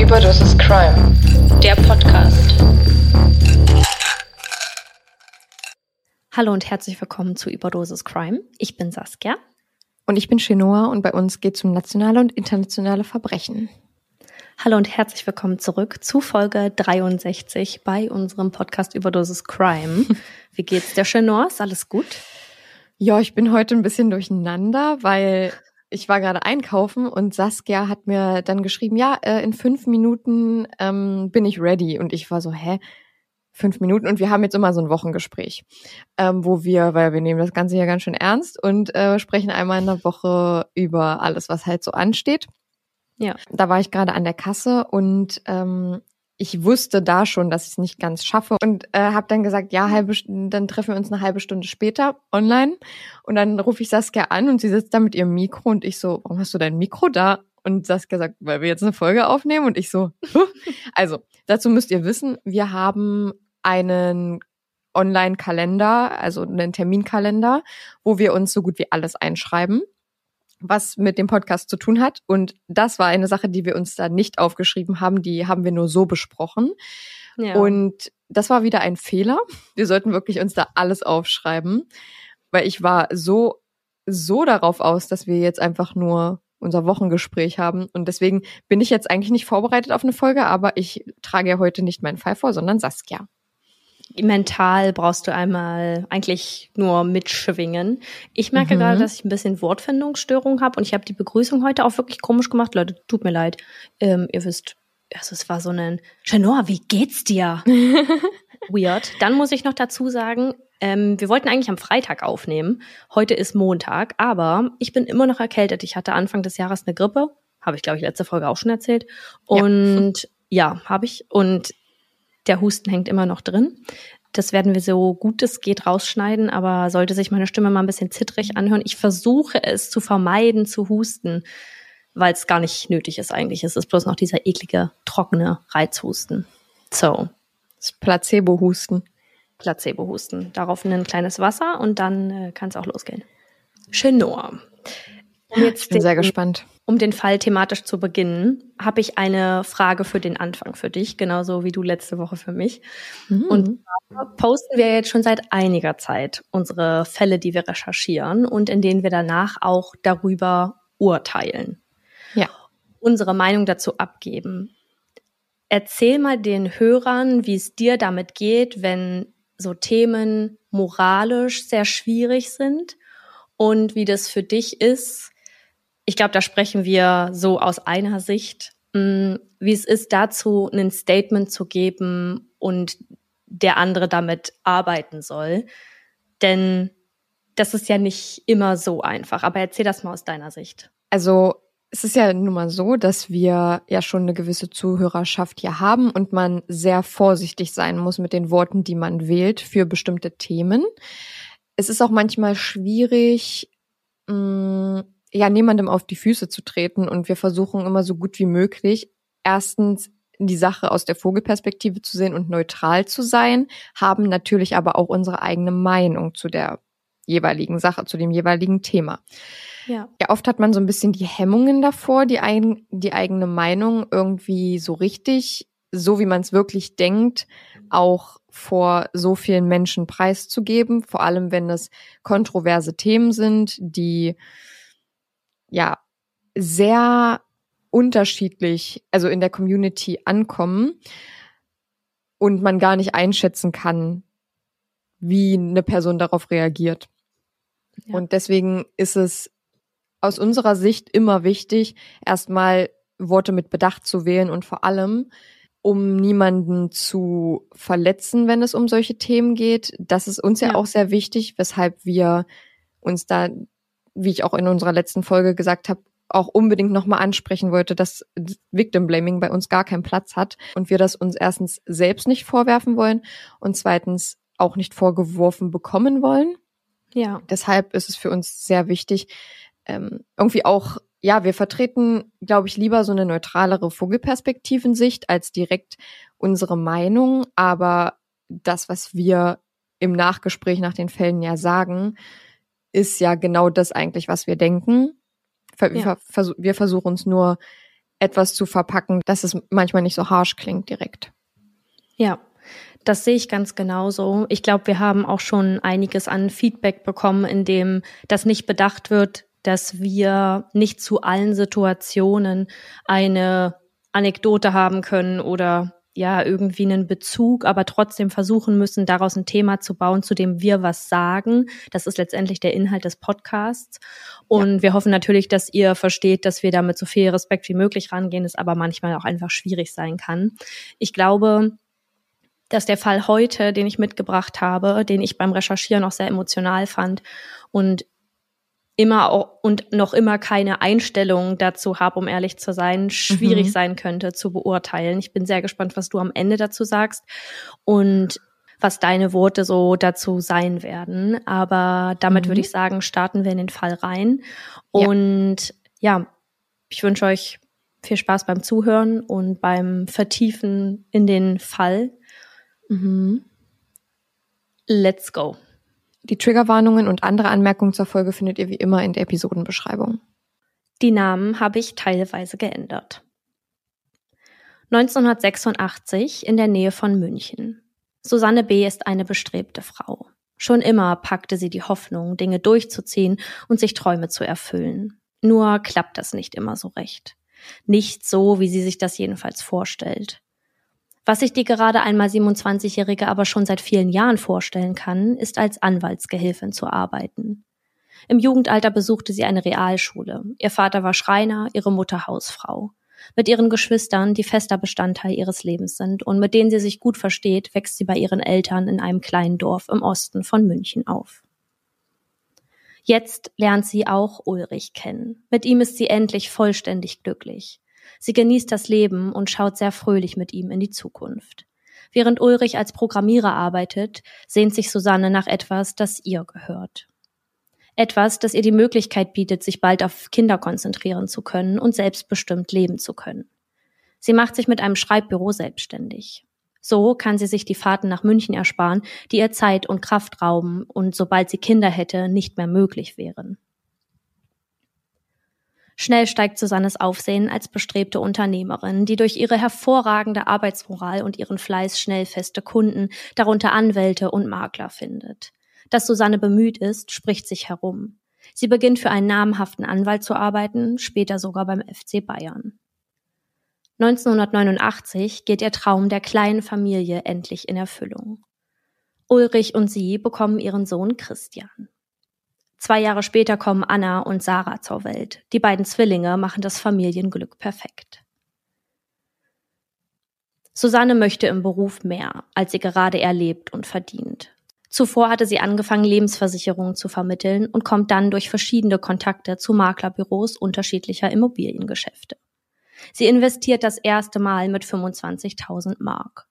Überdosis Crime, der Podcast. Hallo und herzlich willkommen zu Überdosis Crime. Ich bin Saskia. Und ich bin Chenoa und bei uns geht es um nationale und internationale Verbrechen. Hallo und herzlich willkommen zurück zu Folge 63 bei unserem Podcast Überdosis Crime. Wie geht's der Chenoa? Ist alles gut? Ja, ich bin heute ein bisschen durcheinander, weil ich war gerade einkaufen und Saskia hat mir dann geschrieben, ja, äh, in fünf Minuten ähm, bin ich ready. Und ich war so, hä? Fünf Minuten und wir haben jetzt immer so ein Wochengespräch, ähm, wo wir, weil wir nehmen das Ganze ja ganz schön ernst und äh, sprechen einmal in der Woche über alles, was halt so ansteht. Ja. Da war ich gerade an der Kasse und ähm, ich wusste da schon, dass ich es nicht ganz schaffe und äh, habe dann gesagt, ja, halbe, dann treffen wir uns eine halbe Stunde später online und dann rufe ich Saskia an und sie sitzt da mit ihrem Mikro und ich so, warum hast du dein Mikro da? Und Saskia sagt, weil wir jetzt eine Folge aufnehmen und ich so, also dazu müsst ihr wissen, wir haben einen Online-Kalender, also einen Terminkalender, wo wir uns so gut wie alles einschreiben was mit dem Podcast zu tun hat. Und das war eine Sache, die wir uns da nicht aufgeschrieben haben. Die haben wir nur so besprochen. Ja. Und das war wieder ein Fehler. Wir sollten wirklich uns da alles aufschreiben, weil ich war so, so darauf aus, dass wir jetzt einfach nur unser Wochengespräch haben. Und deswegen bin ich jetzt eigentlich nicht vorbereitet auf eine Folge, aber ich trage ja heute nicht meinen Fall vor, sondern Saskia mental brauchst du einmal eigentlich nur mitschwingen. Ich merke Mhm. gerade, dass ich ein bisschen Wortfindungsstörung habe und ich habe die Begrüßung heute auch wirklich komisch gemacht. Leute, tut mir leid. Ähm, ihr wisst, also es war so ein Chanor, wie geht's dir? Weird. Dann muss ich noch dazu sagen, ähm, wir wollten eigentlich am Freitag aufnehmen. Heute ist Montag, aber ich bin immer noch erkältet. Ich hatte Anfang des Jahres eine Grippe. Habe ich, glaube ich, letzte Folge auch schon erzählt. Ja. Und ja, habe ich. Und der Husten hängt immer noch drin. Das werden wir so gut es geht rausschneiden, aber sollte sich meine Stimme mal ein bisschen zittrig anhören. Ich versuche es zu vermeiden zu husten, weil es gar nicht nötig ist eigentlich. Es ist bloß noch dieser eklige, trockene Reizhusten. So, Das Placebo-Husten. Placebo-Husten. Darauf ein kleines Wasser und dann äh, kann es auch losgehen. Chenor. Um Ich jetzt bin sehr den- gespannt. um den Fall thematisch zu beginnen, habe ich eine Frage für den Anfang für dich, genauso wie du letzte Woche für mich. Und zwar posten wir jetzt schon seit einiger Zeit unsere Fälle, die wir recherchieren und in denen wir danach auch darüber urteilen. Ja. Unsere Meinung dazu abgeben. Erzähl mal den Hörern, wie es dir damit geht, wenn so Themen moralisch sehr schwierig sind und wie das für dich ist. Ich glaube, da sprechen wir so aus einer Sicht, mh, wie es ist, dazu ein Statement zu geben und der andere damit arbeiten soll. Denn das ist ja nicht immer so einfach. Aber erzähl das mal aus deiner Sicht. Also es ist ja nun mal so, dass wir ja schon eine gewisse Zuhörerschaft hier haben und man sehr vorsichtig sein muss mit den Worten, die man wählt für bestimmte Themen. Es ist auch manchmal schwierig, mh, ja, niemandem auf die Füße zu treten und wir versuchen immer so gut wie möglich, erstens die Sache aus der Vogelperspektive zu sehen und neutral zu sein, haben natürlich aber auch unsere eigene Meinung zu der jeweiligen Sache, zu dem jeweiligen Thema. Ja. Ja, oft hat man so ein bisschen die Hemmungen davor, die, ein, die eigene Meinung irgendwie so richtig, so wie man es wirklich denkt, auch vor so vielen Menschen preiszugeben. Vor allem, wenn es kontroverse Themen sind, die ja sehr unterschiedlich, also in der Community ankommen und man gar nicht einschätzen kann, wie eine Person darauf reagiert. Ja. Und deswegen ist es aus unserer Sicht immer wichtig, erstmal Worte mit Bedacht zu wählen und vor allem um niemanden zu verletzen, wenn es um solche Themen geht. Das ist uns ja, ja auch sehr wichtig, weshalb wir uns da, wie ich auch in unserer letzten Folge gesagt habe, auch unbedingt nochmal ansprechen wollte, dass Victim Blaming bei uns gar keinen Platz hat und wir das uns erstens selbst nicht vorwerfen wollen und zweitens auch nicht vorgeworfen bekommen wollen. Ja. Deshalb ist es für uns sehr wichtig, ähm, irgendwie auch, ja, wir vertreten, glaube ich, lieber so eine neutralere Vogelperspektivensicht als direkt unsere Meinung, aber das, was wir im Nachgespräch nach den Fällen ja sagen, ist ja genau das eigentlich, was wir denken. Wir, vers wir versuchen uns nur etwas zu verpacken, dass es manchmal nicht so harsh klingt direkt. Ja, das sehe ich ganz genauso. Ich glaube, wir haben auch schon einiges an Feedback bekommen, in dem das nicht bedacht wird, dass wir nicht zu allen Situationen eine Anekdote haben können oder ja, irgendwie einen Bezug, aber trotzdem versuchen müssen, daraus ein Thema zu bauen, zu dem wir was sagen. Das ist letztendlich der Inhalt des Podcasts. Und ja. wir hoffen natürlich, dass ihr versteht, dass wir damit so viel Respekt wie möglich rangehen, es aber manchmal auch einfach schwierig sein kann. Ich glaube, dass der Fall heute, den ich mitgebracht habe, den ich beim Recherchieren auch sehr emotional fand und immer auch, und noch immer keine Einstellung dazu habe, um ehrlich zu sein, schwierig mhm. sein könnte zu beurteilen. Ich bin sehr gespannt, was du am Ende dazu sagst und was deine Worte so dazu sein werden. Aber damit mhm. würde ich sagen, starten wir in den Fall rein. Und ja, ja ich wünsche euch viel Spaß beim Zuhören und beim Vertiefen in den Fall. Mhm. Let's go. Die Triggerwarnungen und andere Anmerkungen zur Folge findet ihr wie immer in der Episodenbeschreibung. Die Namen habe ich teilweise geändert. 1986 in der Nähe von München. Susanne B. ist eine bestrebte Frau. Schon immer packte sie die Hoffnung, Dinge durchzuziehen und sich Träume zu erfüllen. Nur klappt das nicht immer so recht. Nicht so, wie sie sich das jedenfalls vorstellt. Was sich die gerade einmal 27-Jährige aber schon seit vielen Jahren vorstellen kann, ist als Anwaltsgehilfin zu arbeiten. Im Jugendalter besuchte sie eine Realschule. Ihr Vater war Schreiner, ihre Mutter Hausfrau. Mit ihren Geschwistern, die fester Bestandteil ihres Lebens sind und mit denen sie sich gut versteht, wächst sie bei ihren Eltern in einem kleinen Dorf im Osten von München auf. Jetzt lernt sie auch Ulrich kennen. Mit ihm ist sie endlich vollständig glücklich. Sie genießt das Leben und schaut sehr fröhlich mit ihm in die Zukunft. Während Ulrich als Programmierer arbeitet, sehnt sich Susanne nach etwas, das ihr gehört. Etwas, das ihr die Möglichkeit bietet, sich bald auf Kinder konzentrieren zu können und selbstbestimmt leben zu können. Sie macht sich mit einem Schreibbüro selbstständig. So kann sie sich die Fahrten nach München ersparen, die ihr Zeit und Kraft rauben und sobald sie Kinder hätte, nicht mehr möglich wären. Schnell steigt Susannes Aufsehen als bestrebte Unternehmerin, die durch ihre hervorragende Arbeitsmoral und ihren Fleiß schnell feste Kunden, darunter Anwälte und Makler findet. Dass Susanne bemüht ist, spricht sich herum. Sie beginnt für einen namhaften Anwalt zu arbeiten, später sogar beim FC Bayern. 1989 geht ihr Traum der kleinen Familie endlich in Erfüllung. Ulrich und sie bekommen ihren Sohn Christian. Zwei Jahre später kommen Anna und Sarah zur Welt. Die beiden Zwillinge machen das Familienglück perfekt. Susanne möchte im Beruf mehr, als sie gerade erlebt und verdient. Zuvor hatte sie angefangen, Lebensversicherungen zu vermitteln und kommt dann durch verschiedene Kontakte zu Maklerbüros unterschiedlicher Immobiliengeschäfte. Sie investiert das erste Mal mit 25.000 Mark.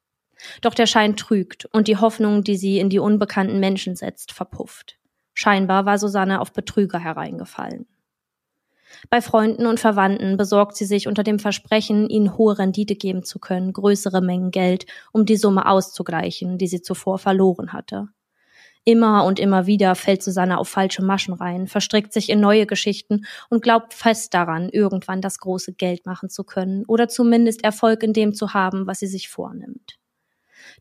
Doch der Schein trügt und die Hoffnung, die sie in die unbekannten Menschen setzt, verpufft. Scheinbar war Susanne auf Betrüger hereingefallen. Bei Freunden und Verwandten besorgt sie sich unter dem Versprechen, ihnen hohe Rendite geben zu können, größere Mengen Geld, um die Summe auszugleichen, die sie zuvor verloren hatte. Immer und immer wieder fällt Susanne auf falsche Maschen rein, verstrickt sich in neue Geschichten und glaubt fest daran, irgendwann das große Geld machen zu können oder zumindest Erfolg in dem zu haben, was sie sich vornimmt.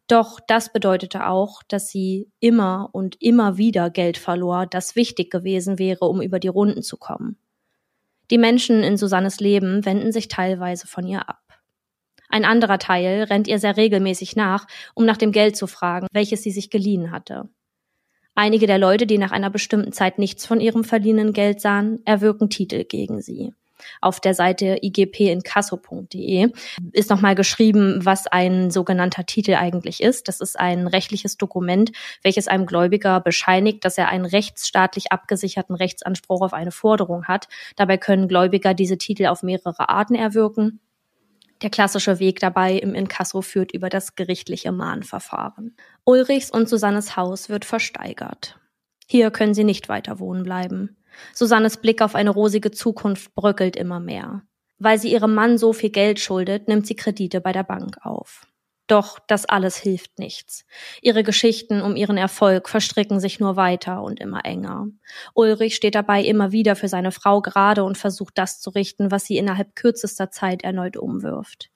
Doch das bedeutete auch, dass sie immer und immer wieder Geld verlor, das wichtig gewesen wäre, um über die Runden zu kommen. Die Menschen in Susannes Leben wenden sich teilweise von ihr ab. Ein anderer Teil rennt ihr sehr regelmäßig nach, um nach dem Geld zu fragen, welches sie sich geliehen hatte. Einige der Leute, die nach einer bestimmten Zeit nichts von ihrem verliehenen Geld sahen, erwirken Titel gegen sie. Auf der Seite igpinkasso.de ist nochmal geschrieben, was ein sogenannter Titel eigentlich ist. Das ist ein rechtliches Dokument, welches einem Gläubiger bescheinigt, dass er einen rechtsstaatlich abgesicherten Rechtsanspruch auf eine Forderung hat. Dabei können Gläubiger diese Titel auf mehrere Arten erwirken. Der klassische Weg dabei im Inkasso führt über das gerichtliche Mahnverfahren. Ulrichs und Susannes Haus wird versteigert. Hier können sie nicht weiter wohnen bleiben. Susannes Blick auf eine rosige Zukunft bröckelt immer mehr. Weil sie ihrem Mann so viel Geld schuldet, nimmt sie Kredite bei der Bank auf. Doch das alles hilft nichts. Ihre Geschichten um ihren Erfolg verstricken sich nur weiter und immer enger. Ulrich steht dabei immer wieder für seine Frau gerade und versucht das zu richten, was sie innerhalb kürzester Zeit erneut umwirft.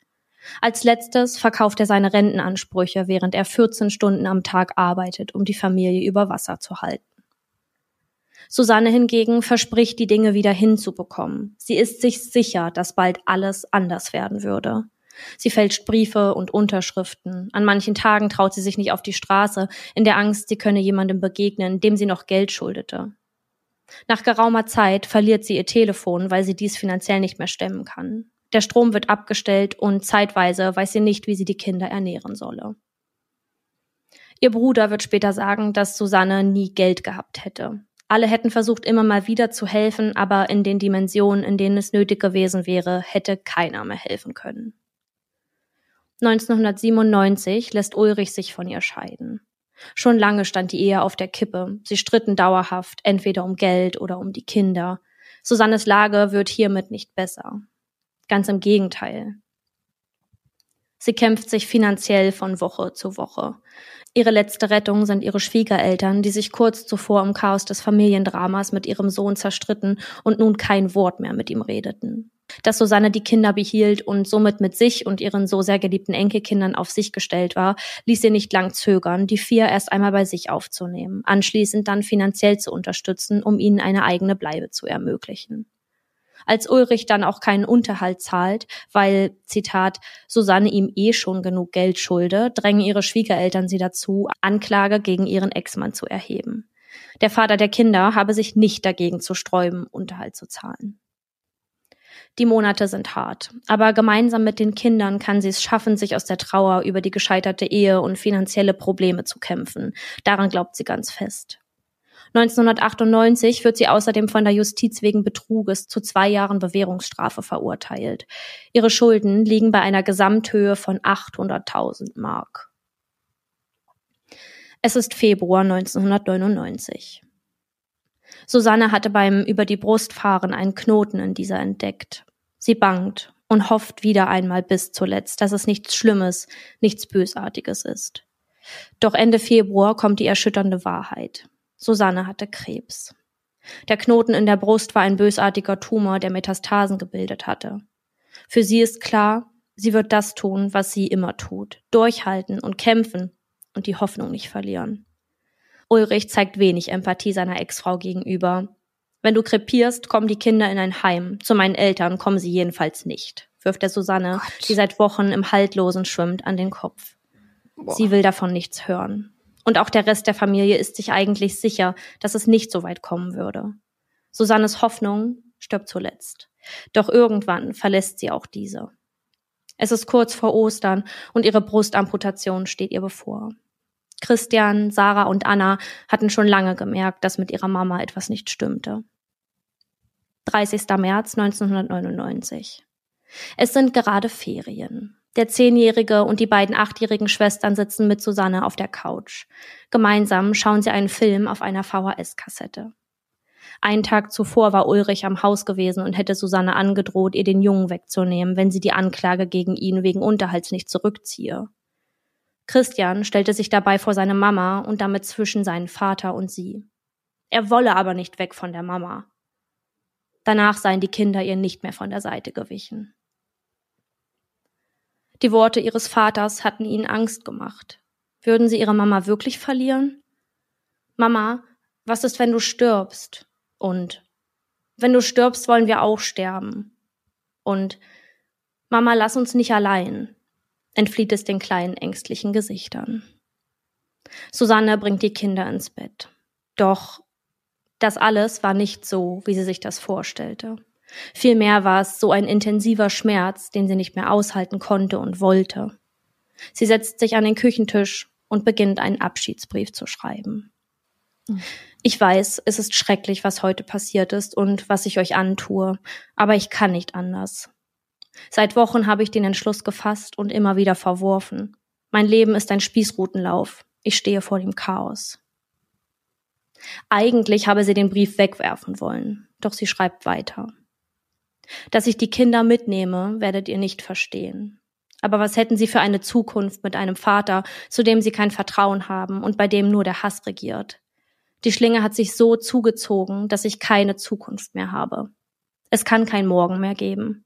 Als letztes verkauft er seine Rentenansprüche, während er 14 Stunden am Tag arbeitet, um die Familie über Wasser zu halten. Susanne hingegen verspricht, die Dinge wieder hinzubekommen. Sie ist sich sicher, dass bald alles anders werden würde. Sie fälscht Briefe und Unterschriften. An manchen Tagen traut sie sich nicht auf die Straße, in der Angst, sie könne jemandem begegnen, dem sie noch Geld schuldete. Nach geraumer Zeit verliert sie ihr Telefon, weil sie dies finanziell nicht mehr stemmen kann. Der Strom wird abgestellt und zeitweise weiß sie nicht, wie sie die Kinder ernähren solle. Ihr Bruder wird später sagen, dass Susanne nie Geld gehabt hätte. Alle hätten versucht, immer mal wieder zu helfen, aber in den Dimensionen, in denen es nötig gewesen wäre, hätte keiner mehr helfen können. 1997 lässt Ulrich sich von ihr scheiden. Schon lange stand die Ehe auf der Kippe. Sie stritten dauerhaft, entweder um Geld oder um die Kinder. Susannes Lage wird hiermit nicht besser. Ganz im Gegenteil. Sie kämpft sich finanziell von Woche zu Woche. Ihre letzte Rettung sind ihre Schwiegereltern, die sich kurz zuvor im Chaos des Familiendramas mit ihrem Sohn zerstritten und nun kein Wort mehr mit ihm redeten. Dass Susanne die Kinder behielt und somit mit sich und ihren so sehr geliebten Enkelkindern auf sich gestellt war, ließ sie nicht lang zögern, die vier erst einmal bei sich aufzunehmen, anschließend dann finanziell zu unterstützen, um ihnen eine eigene Bleibe zu ermöglichen. Als Ulrich dann auch keinen Unterhalt zahlt, weil, Zitat, Susanne ihm eh schon genug Geld schulde, drängen ihre Schwiegereltern sie dazu, Anklage gegen ihren Ex-Mann zu erheben. Der Vater der Kinder habe sich nicht dagegen zu sträuben, Unterhalt zu zahlen. Die Monate sind hart, aber gemeinsam mit den Kindern kann sie es schaffen, sich aus der Trauer über die gescheiterte Ehe und finanzielle Probleme zu kämpfen. Daran glaubt sie ganz fest. 1998 wird sie außerdem von der Justiz wegen Betruges zu zwei Jahren Bewährungsstrafe verurteilt. Ihre Schulden liegen bei einer Gesamthöhe von 800.000 Mark. Es ist Februar 1999. Susanne hatte beim über die Brust fahren einen Knoten in dieser entdeckt. Sie bangt und hofft wieder einmal bis zuletzt, dass es nichts Schlimmes, nichts Bösartiges ist. Doch Ende Februar kommt die erschütternde Wahrheit. Susanne hatte Krebs. Der Knoten in der Brust war ein bösartiger Tumor, der Metastasen gebildet hatte. Für sie ist klar, sie wird das tun, was sie immer tut. Durchhalten und kämpfen und die Hoffnung nicht verlieren. Ulrich zeigt wenig Empathie seiner Ex-Frau gegenüber. Wenn du krepierst, kommen die Kinder in ein Heim. Zu meinen Eltern kommen sie jedenfalls nicht, wirft er Susanne, Gott. die seit Wochen im Haltlosen schwimmt, an den Kopf. Boah. Sie will davon nichts hören. Und auch der Rest der Familie ist sich eigentlich sicher, dass es nicht so weit kommen würde. Susannes Hoffnung stirbt zuletzt. Doch irgendwann verlässt sie auch diese. Es ist kurz vor Ostern und ihre Brustamputation steht ihr bevor. Christian, Sarah und Anna hatten schon lange gemerkt, dass mit ihrer Mama etwas nicht stimmte. 30. März 1999. Es sind gerade Ferien. Der Zehnjährige und die beiden achtjährigen Schwestern sitzen mit Susanne auf der Couch. Gemeinsam schauen sie einen Film auf einer VHS-Kassette. Einen Tag zuvor war Ulrich am Haus gewesen und hätte Susanne angedroht, ihr den Jungen wegzunehmen, wenn sie die Anklage gegen ihn wegen Unterhalts nicht zurückziehe. Christian stellte sich dabei vor seine Mama und damit zwischen seinen Vater und sie. Er wolle aber nicht weg von der Mama. Danach seien die Kinder ihr nicht mehr von der Seite gewichen. Die Worte ihres Vaters hatten ihnen Angst gemacht. Würden sie ihre Mama wirklich verlieren? Mama, was ist, wenn du stirbst? Und wenn du stirbst, wollen wir auch sterben. Und Mama, lass uns nicht allein entflieht es den kleinen ängstlichen Gesichtern. Susanne bringt die Kinder ins Bett. Doch das alles war nicht so, wie sie sich das vorstellte. Vielmehr war es so ein intensiver Schmerz, den sie nicht mehr aushalten konnte und wollte. Sie setzt sich an den Küchentisch und beginnt einen Abschiedsbrief zu schreiben. Ich weiß, es ist schrecklich, was heute passiert ist und was ich euch antue, aber ich kann nicht anders. Seit Wochen habe ich den Entschluss gefasst und immer wieder verworfen. Mein Leben ist ein Spießrutenlauf. Ich stehe vor dem Chaos. Eigentlich habe sie den Brief wegwerfen wollen, doch sie schreibt weiter. Dass ich die Kinder mitnehme, werdet ihr nicht verstehen. Aber was hätten sie für eine Zukunft mit einem Vater, zu dem sie kein Vertrauen haben und bei dem nur der Hass regiert? Die Schlinge hat sich so zugezogen, dass ich keine Zukunft mehr habe. Es kann kein Morgen mehr geben.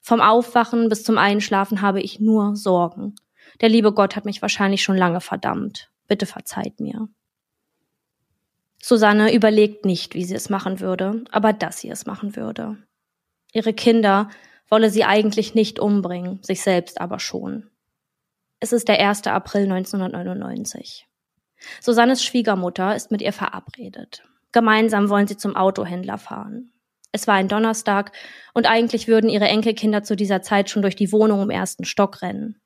Vom Aufwachen bis zum Einschlafen habe ich nur Sorgen. Der liebe Gott hat mich wahrscheinlich schon lange verdammt. Bitte verzeiht mir. Susanne überlegt nicht, wie sie es machen würde, aber dass sie es machen würde. Ihre Kinder wolle sie eigentlich nicht umbringen, sich selbst aber schon. Es ist der 1. April 1999. Susannes Schwiegermutter ist mit ihr verabredet. Gemeinsam wollen sie zum Autohändler fahren. Es war ein Donnerstag und eigentlich würden ihre Enkelkinder zu dieser Zeit schon durch die Wohnung im ersten Stock rennen.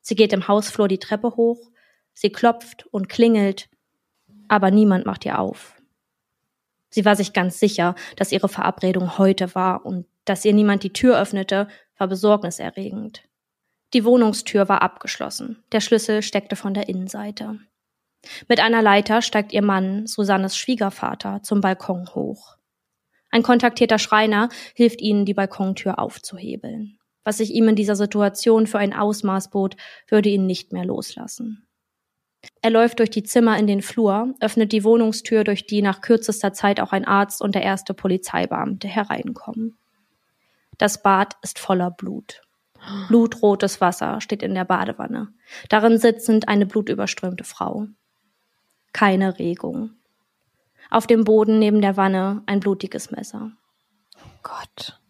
Sie geht im Hausflur die Treppe hoch, sie klopft und klingelt, aber niemand macht ihr auf. Sie war sich ganz sicher, dass ihre Verabredung heute war und dass ihr niemand die Tür öffnete, war besorgniserregend. Die Wohnungstür war abgeschlossen. Der Schlüssel steckte von der Innenseite. Mit einer Leiter steigt ihr Mann, Susannes Schwiegervater, zum Balkon hoch. Ein kontaktierter Schreiner hilft ihnen, die Balkontür aufzuhebeln. Was sich ihm in dieser Situation für ein Ausmaß bot, würde ihn nicht mehr loslassen. Er läuft durch die Zimmer in den Flur, öffnet die Wohnungstür, durch die nach kürzester Zeit auch ein Arzt und der erste Polizeibeamte hereinkommen. Das Bad ist voller Blut. Blutrotes Wasser steht in der Badewanne. Darin sitzend eine blutüberströmte Frau. Keine Regung. Auf dem Boden neben der Wanne ein blutiges Messer. Gott.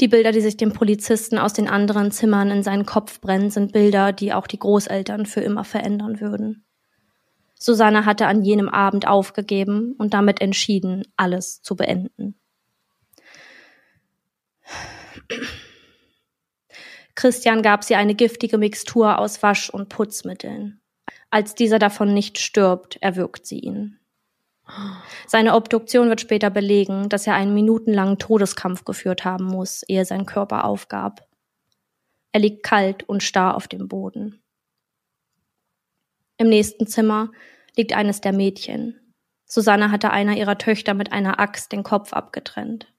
Die Bilder, die sich dem Polizisten aus den anderen Zimmern in seinen Kopf brennen, sind Bilder, die auch die Großeltern für immer verändern würden. Susanne hatte an jenem Abend aufgegeben und damit entschieden, alles zu beenden. Christian gab sie eine giftige Mixtur aus Wasch- und Putzmitteln. Als dieser davon nicht stirbt, erwürgt sie ihn. Seine Obduktion wird später belegen, dass er einen minutenlangen Todeskampf geführt haben muss, ehe sein Körper aufgab. Er liegt kalt und starr auf dem Boden. Im nächsten Zimmer liegt eines der Mädchen. Susanne hatte einer ihrer Töchter mit einer Axt den Kopf abgetrennt.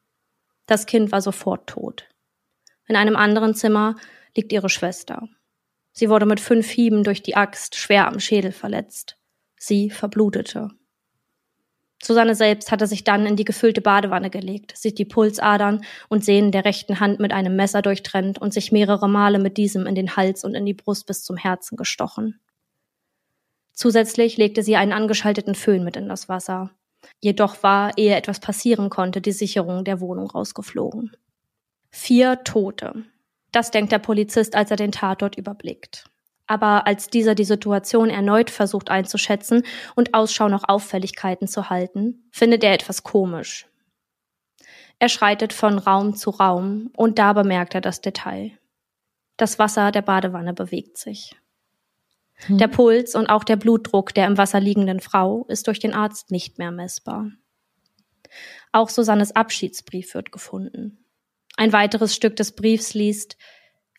Das Kind war sofort tot. In einem anderen Zimmer liegt ihre Schwester. Sie wurde mit fünf Hieben durch die Axt schwer am Schädel verletzt. Sie verblutete. Susanne selbst hatte sich dann in die gefüllte Badewanne gelegt, sich die Pulsadern und Sehnen der rechten Hand mit einem Messer durchtrennt und sich mehrere Male mit diesem in den Hals und in die Brust bis zum Herzen gestochen. Zusätzlich legte sie einen angeschalteten Föhn mit in das Wasser. Jedoch war, ehe etwas passieren konnte, die Sicherung der Wohnung rausgeflogen. Vier Tote. Das denkt der Polizist, als er den Tatort überblickt. Aber als dieser die Situation erneut versucht einzuschätzen und Ausschau nach Auffälligkeiten zu halten, findet er etwas komisch. Er schreitet von Raum zu Raum und da bemerkt er das Detail. Das Wasser der Badewanne bewegt sich. Hm. Der Puls und auch der Blutdruck der im Wasser liegenden Frau ist durch den Arzt nicht mehr messbar. Auch Susannes Abschiedsbrief wird gefunden. Ein weiteres Stück des Briefs liest,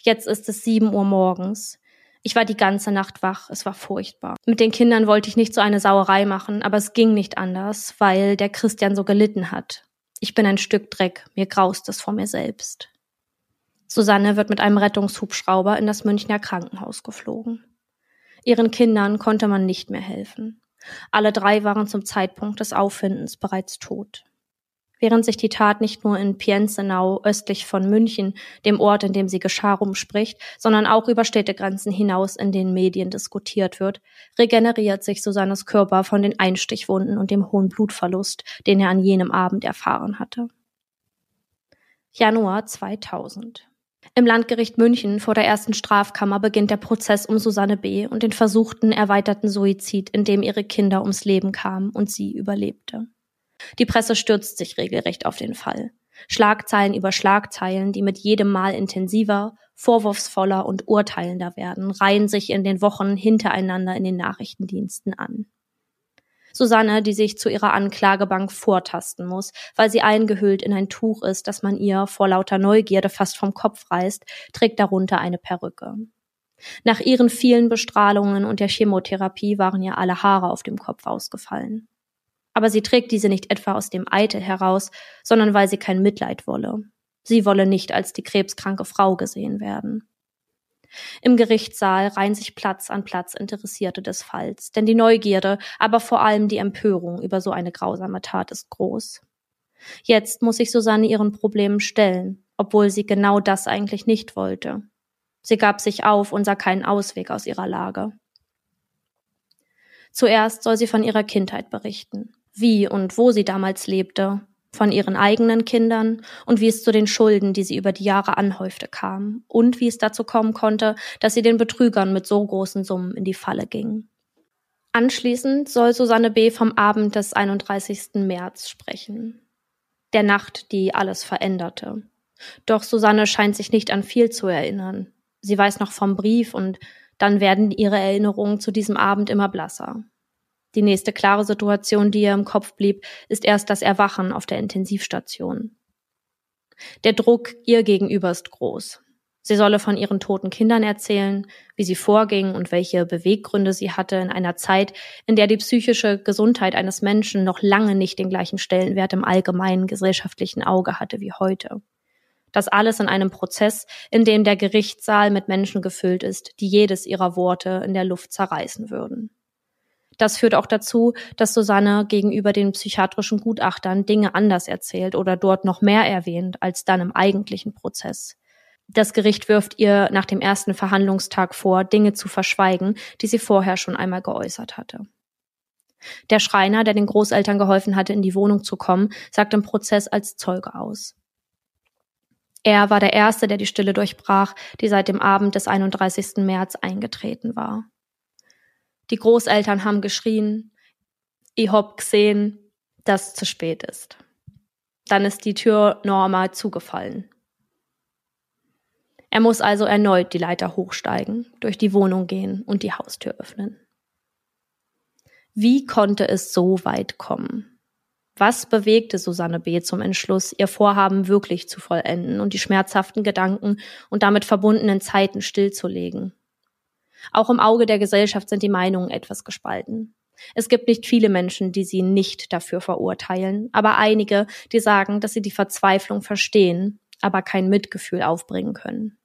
jetzt ist es sieben Uhr morgens. Ich war die ganze Nacht wach, es war furchtbar. Mit den Kindern wollte ich nicht so eine Sauerei machen, aber es ging nicht anders, weil der Christian so gelitten hat. Ich bin ein Stück Dreck, mir graust es vor mir selbst. Susanne wird mit einem Rettungshubschrauber in das Münchner Krankenhaus geflogen. Ihren Kindern konnte man nicht mehr helfen. Alle drei waren zum Zeitpunkt des Auffindens bereits tot während sich die Tat nicht nur in Pienzenau östlich von München, dem Ort, in dem sie geschah, rumspricht, sondern auch über Städtegrenzen hinaus in den Medien diskutiert wird, regeneriert sich Susannes Körper von den Einstichwunden und dem hohen Blutverlust, den er an jenem Abend erfahren hatte. Januar 2000 im Landgericht München vor der ersten Strafkammer beginnt der Prozess um Susanne B. und den versuchten erweiterten Suizid, in dem ihre Kinder ums Leben kamen und sie überlebte. Die Presse stürzt sich regelrecht auf den Fall. Schlagzeilen über Schlagzeilen, die mit jedem Mal intensiver, vorwurfsvoller und urteilender werden, reihen sich in den Wochen hintereinander in den Nachrichtendiensten an. Susanne, die sich zu ihrer Anklagebank vortasten muss, weil sie eingehüllt in ein Tuch ist, das man ihr vor lauter Neugierde fast vom Kopf reißt, trägt darunter eine Perücke. Nach ihren vielen Bestrahlungen und der Chemotherapie waren ihr alle Haare auf dem Kopf ausgefallen. Aber sie trägt diese nicht etwa aus dem Eitel heraus, sondern weil sie kein Mitleid wolle. Sie wolle nicht als die krebskranke Frau gesehen werden. Im Gerichtssaal reihen sich Platz an Platz Interessierte des Falls, denn die Neugierde, aber vor allem die Empörung über so eine grausame Tat ist groß. Jetzt muss sich Susanne ihren Problemen stellen, obwohl sie genau das eigentlich nicht wollte. Sie gab sich auf und sah keinen Ausweg aus ihrer Lage. Zuerst soll sie von ihrer Kindheit berichten, wie und wo sie damals lebte, von ihren eigenen Kindern und wie es zu den Schulden, die sie über die Jahre anhäufte, kam und wie es dazu kommen konnte, dass sie den Betrügern mit so großen Summen in die Falle ging. Anschließend soll Susanne B. vom Abend des 31. März sprechen. Der Nacht, die alles veränderte. Doch Susanne scheint sich nicht an viel zu erinnern. Sie weiß noch vom Brief und dann werden ihre Erinnerungen zu diesem Abend immer blasser. Die nächste klare Situation, die ihr im Kopf blieb, ist erst das Erwachen auf der Intensivstation. Der Druck ihr gegenüber ist groß. Sie solle von ihren toten Kindern erzählen, wie sie vorging und welche Beweggründe sie hatte in einer Zeit, in der die psychische Gesundheit eines Menschen noch lange nicht den gleichen Stellenwert im allgemeinen gesellschaftlichen Auge hatte wie heute. Das alles in einem Prozess, in dem der Gerichtssaal mit Menschen gefüllt ist, die jedes ihrer Worte in der Luft zerreißen würden. Das führt auch dazu, dass Susanne gegenüber den psychiatrischen Gutachtern Dinge anders erzählt oder dort noch mehr erwähnt als dann im eigentlichen Prozess. Das Gericht wirft ihr nach dem ersten Verhandlungstag vor, Dinge zu verschweigen, die sie vorher schon einmal geäußert hatte. Der Schreiner, der den Großeltern geholfen hatte, in die Wohnung zu kommen, sagt im Prozess als Zeuge aus. Er war der Erste, der die Stille durchbrach, die seit dem Abend des 31. März eingetreten war. Die Großeltern haben geschrien, ich hab gesehen, dass es zu spät ist. Dann ist die Tür normal zugefallen. Er muss also erneut die Leiter hochsteigen, durch die Wohnung gehen und die Haustür öffnen. Wie konnte es so weit kommen? Was bewegte Susanne B. zum Entschluss, ihr Vorhaben wirklich zu vollenden und die schmerzhaften Gedanken und damit verbundenen Zeiten stillzulegen? Auch im Auge der Gesellschaft sind die Meinungen etwas gespalten. Es gibt nicht viele Menschen, die sie nicht dafür verurteilen, aber einige, die sagen, dass sie die Verzweiflung verstehen, aber kein Mitgefühl aufbringen können.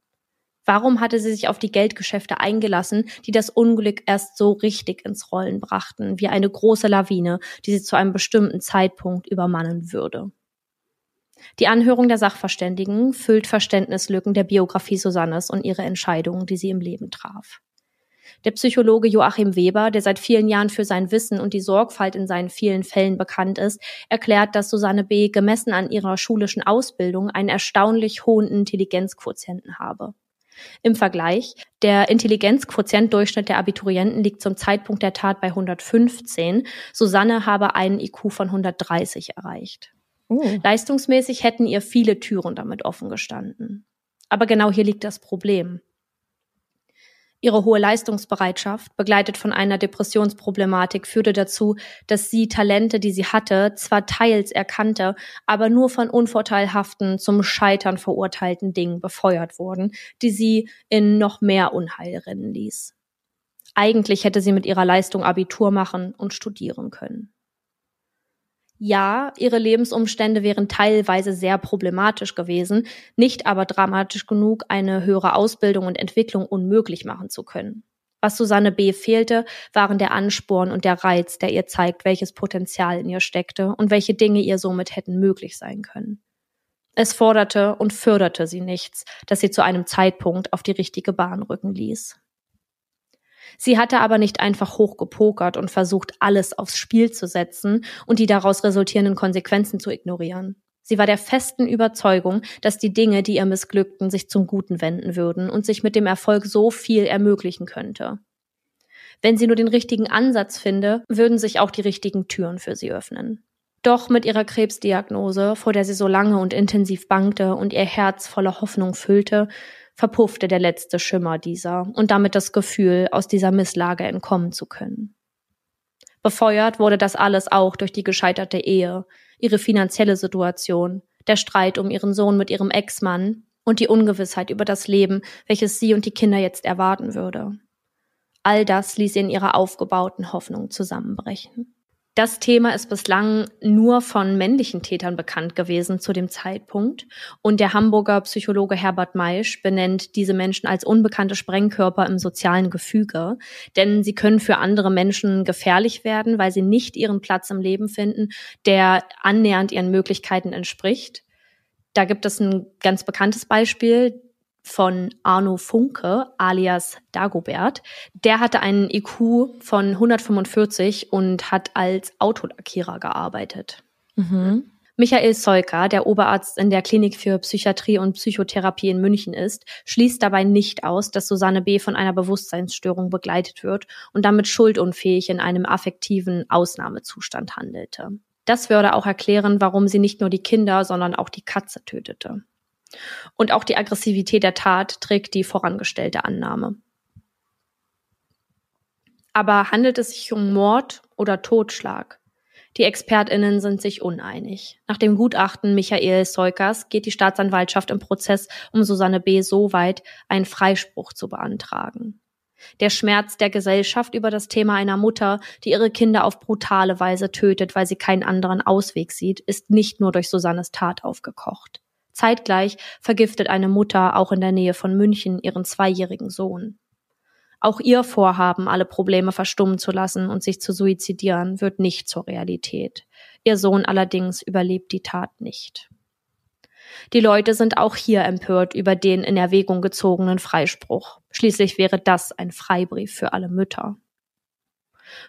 Warum hatte sie sich auf die Geldgeschäfte eingelassen, die das Unglück erst so richtig ins Rollen brachten, wie eine große Lawine, die sie zu einem bestimmten Zeitpunkt übermannen würde? Die Anhörung der Sachverständigen füllt Verständnislücken der Biografie Susannes und ihre Entscheidungen, die sie im Leben traf. Der Psychologe Joachim Weber, der seit vielen Jahren für sein Wissen und die Sorgfalt in seinen vielen Fällen bekannt ist, erklärt, dass Susanne B. gemessen an ihrer schulischen Ausbildung einen erstaunlich hohen Intelligenzquotienten habe. Im Vergleich, der Intelligenzquotientdurchschnitt der Abiturienten liegt zum Zeitpunkt der Tat bei 115. Susanne habe einen IQ von 130 erreicht. Oh. Leistungsmäßig hätten ihr viele Türen damit offen gestanden. Aber genau hier liegt das Problem. Ihre hohe Leistungsbereitschaft, begleitet von einer Depressionsproblematik, führte dazu, dass sie Talente, die sie hatte, zwar teils erkannte, aber nur von unvorteilhaften, zum Scheitern verurteilten Dingen befeuert wurden, die sie in noch mehr Unheil rennen ließ. Eigentlich hätte sie mit ihrer Leistung Abitur machen und studieren können. Ja, ihre Lebensumstände wären teilweise sehr problematisch gewesen, nicht aber dramatisch genug, eine höhere Ausbildung und Entwicklung unmöglich machen zu können. Was Susanne B. fehlte, waren der Ansporn und der Reiz, der ihr zeigt, welches Potenzial in ihr steckte und welche Dinge ihr somit hätten möglich sein können. Es forderte und förderte sie nichts, das sie zu einem Zeitpunkt auf die richtige Bahn rücken ließ. Sie hatte aber nicht einfach hochgepokert und versucht, alles aufs Spiel zu setzen und die daraus resultierenden Konsequenzen zu ignorieren. Sie war der festen Überzeugung, dass die Dinge, die ihr missglückten, sich zum Guten wenden würden und sich mit dem Erfolg so viel ermöglichen könnte. Wenn sie nur den richtigen Ansatz finde, würden sich auch die richtigen Türen für sie öffnen. Doch mit ihrer Krebsdiagnose, vor der sie so lange und intensiv bangte und ihr Herz voller Hoffnung füllte, verpuffte der letzte Schimmer dieser und damit das Gefühl, aus dieser Misslage entkommen zu können. Befeuert wurde das alles auch durch die gescheiterte Ehe, ihre finanzielle Situation, der Streit um ihren Sohn mit ihrem Ex-Mann und die Ungewissheit über das Leben, welches sie und die Kinder jetzt erwarten würde. All das ließ sie in ihrer aufgebauten Hoffnung zusammenbrechen. Das Thema ist bislang nur von männlichen Tätern bekannt gewesen zu dem Zeitpunkt. Und der Hamburger Psychologe Herbert Meisch benennt diese Menschen als unbekannte Sprengkörper im sozialen Gefüge. Denn sie können für andere Menschen gefährlich werden, weil sie nicht ihren Platz im Leben finden, der annähernd ihren Möglichkeiten entspricht. Da gibt es ein ganz bekanntes Beispiel von Arno Funke alias Dagobert. Der hatte einen IQ von 145 und hat als Autolackierer gearbeitet. Mhm. Michael Seuker, der Oberarzt in der Klinik für Psychiatrie und Psychotherapie in München ist, schließt dabei nicht aus, dass Susanne B. von einer Bewusstseinsstörung begleitet wird und damit schuldunfähig in einem affektiven Ausnahmezustand handelte. Das würde auch erklären, warum sie nicht nur die Kinder, sondern auch die Katze tötete. Und auch die Aggressivität der Tat trägt die vorangestellte Annahme. Aber handelt es sich um Mord oder Totschlag? Die ExpertInnen sind sich uneinig. Nach dem Gutachten Michael Seukers geht die Staatsanwaltschaft im Prozess um Susanne B. so weit, einen Freispruch zu beantragen. Der Schmerz der Gesellschaft über das Thema einer Mutter, die ihre Kinder auf brutale Weise tötet, weil sie keinen anderen Ausweg sieht, ist nicht nur durch Susannes Tat aufgekocht. Zeitgleich vergiftet eine Mutter auch in der Nähe von München ihren zweijährigen Sohn. Auch ihr Vorhaben, alle Probleme verstummen zu lassen und sich zu suizidieren, wird nicht zur Realität. Ihr Sohn allerdings überlebt die Tat nicht. Die Leute sind auch hier empört über den in Erwägung gezogenen Freispruch. Schließlich wäre das ein Freibrief für alle Mütter.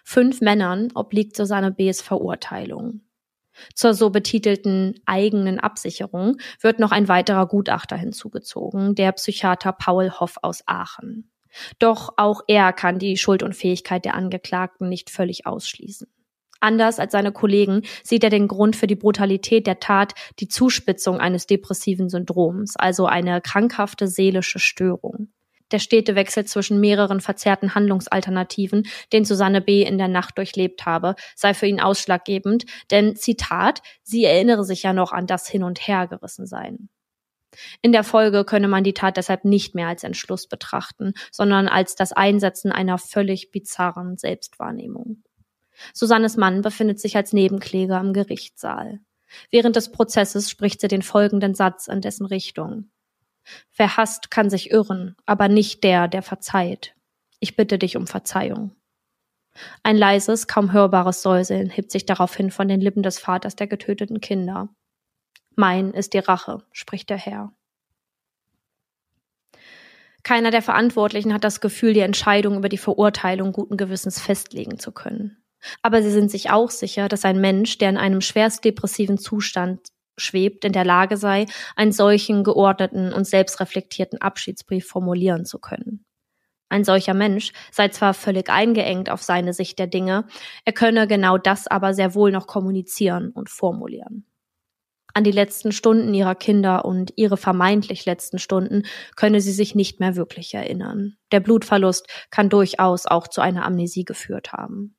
Fünf Männern obliegt Susanne B.s Verurteilung. Zur so betitelten eigenen Absicherung wird noch ein weiterer Gutachter hinzugezogen, der Psychiater Paul Hoff aus Aachen. Doch auch er kann die Schuldunfähigkeit der Angeklagten nicht völlig ausschließen. Anders als seine Kollegen sieht er den Grund für die Brutalität der Tat die Zuspitzung eines depressiven Syndroms, also eine krankhafte seelische Störung der stete Wechsel zwischen mehreren verzerrten Handlungsalternativen, den Susanne B. in der Nacht durchlebt habe, sei für ihn ausschlaggebend, denn Zitat, sie erinnere sich ja noch an das Hin und Her gerissen sein. In der Folge könne man die Tat deshalb nicht mehr als Entschluss betrachten, sondern als das Einsetzen einer völlig bizarren Selbstwahrnehmung. Susannes Mann befindet sich als Nebenkläger im Gerichtssaal. Während des Prozesses spricht sie den folgenden Satz in dessen Richtung. Wer hasst, kann sich irren, aber nicht der, der verzeiht. Ich bitte dich um Verzeihung. Ein leises, kaum hörbares Säuseln hebt sich daraufhin von den Lippen des Vaters der getöteten Kinder. Mein ist die Rache, spricht der Herr. Keiner der Verantwortlichen hat das Gefühl, die Entscheidung über die Verurteilung guten Gewissens festlegen zu können. Aber sie sind sich auch sicher, dass ein Mensch, der in einem schwerst depressiven Zustand schwebt, in der Lage sei, einen solchen geordneten und selbstreflektierten Abschiedsbrief formulieren zu können. Ein solcher Mensch sei zwar völlig eingeengt auf seine Sicht der Dinge, er könne genau das aber sehr wohl noch kommunizieren und formulieren. An die letzten Stunden ihrer Kinder und ihre vermeintlich letzten Stunden könne sie sich nicht mehr wirklich erinnern. Der Blutverlust kann durchaus auch zu einer Amnesie geführt haben.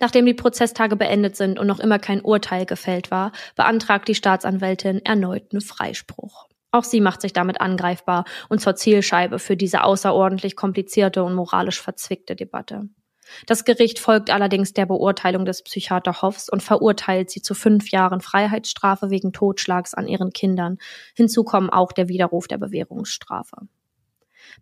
Nachdem die Prozesstage beendet sind und noch immer kein Urteil gefällt war, beantragt die Staatsanwältin erneuten Freispruch. Auch sie macht sich damit angreifbar und zur Zielscheibe für diese außerordentlich komplizierte und moralisch verzwickte Debatte. Das Gericht folgt allerdings der Beurteilung des Psychiater Hoffs und verurteilt sie zu fünf Jahren Freiheitsstrafe wegen Totschlags an ihren Kindern. Hinzu kommen auch der Widerruf der Bewährungsstrafe.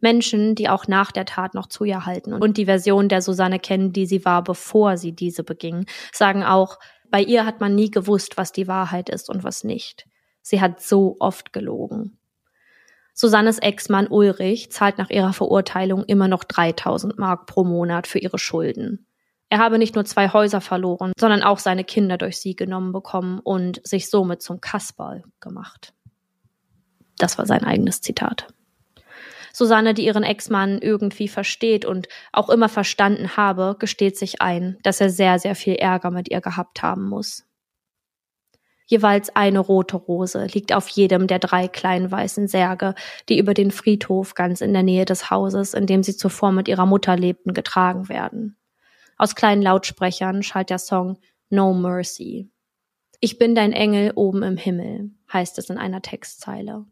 Menschen, die auch nach der Tat noch zu ihr halten und die Version der Susanne kennen, die sie war, bevor sie diese beging, sagen auch, bei ihr hat man nie gewusst, was die Wahrheit ist und was nicht. Sie hat so oft gelogen. Susannes Ex-Mann Ulrich zahlt nach ihrer Verurteilung immer noch 3000 Mark pro Monat für ihre Schulden. Er habe nicht nur zwei Häuser verloren, sondern auch seine Kinder durch sie genommen bekommen und sich somit zum Kasperl gemacht. Das war sein eigenes Zitat. Susanne, die ihren Ex-Mann irgendwie versteht und auch immer verstanden habe, gesteht sich ein, dass er sehr, sehr viel Ärger mit ihr gehabt haben muss. Jeweils eine rote Rose liegt auf jedem der drei kleinen weißen Särge, die über den Friedhof ganz in der Nähe des Hauses, in dem sie zuvor mit ihrer Mutter lebten, getragen werden. Aus kleinen Lautsprechern schallt der Song No Mercy. Ich bin dein Engel oben im Himmel, heißt es in einer Textzeile.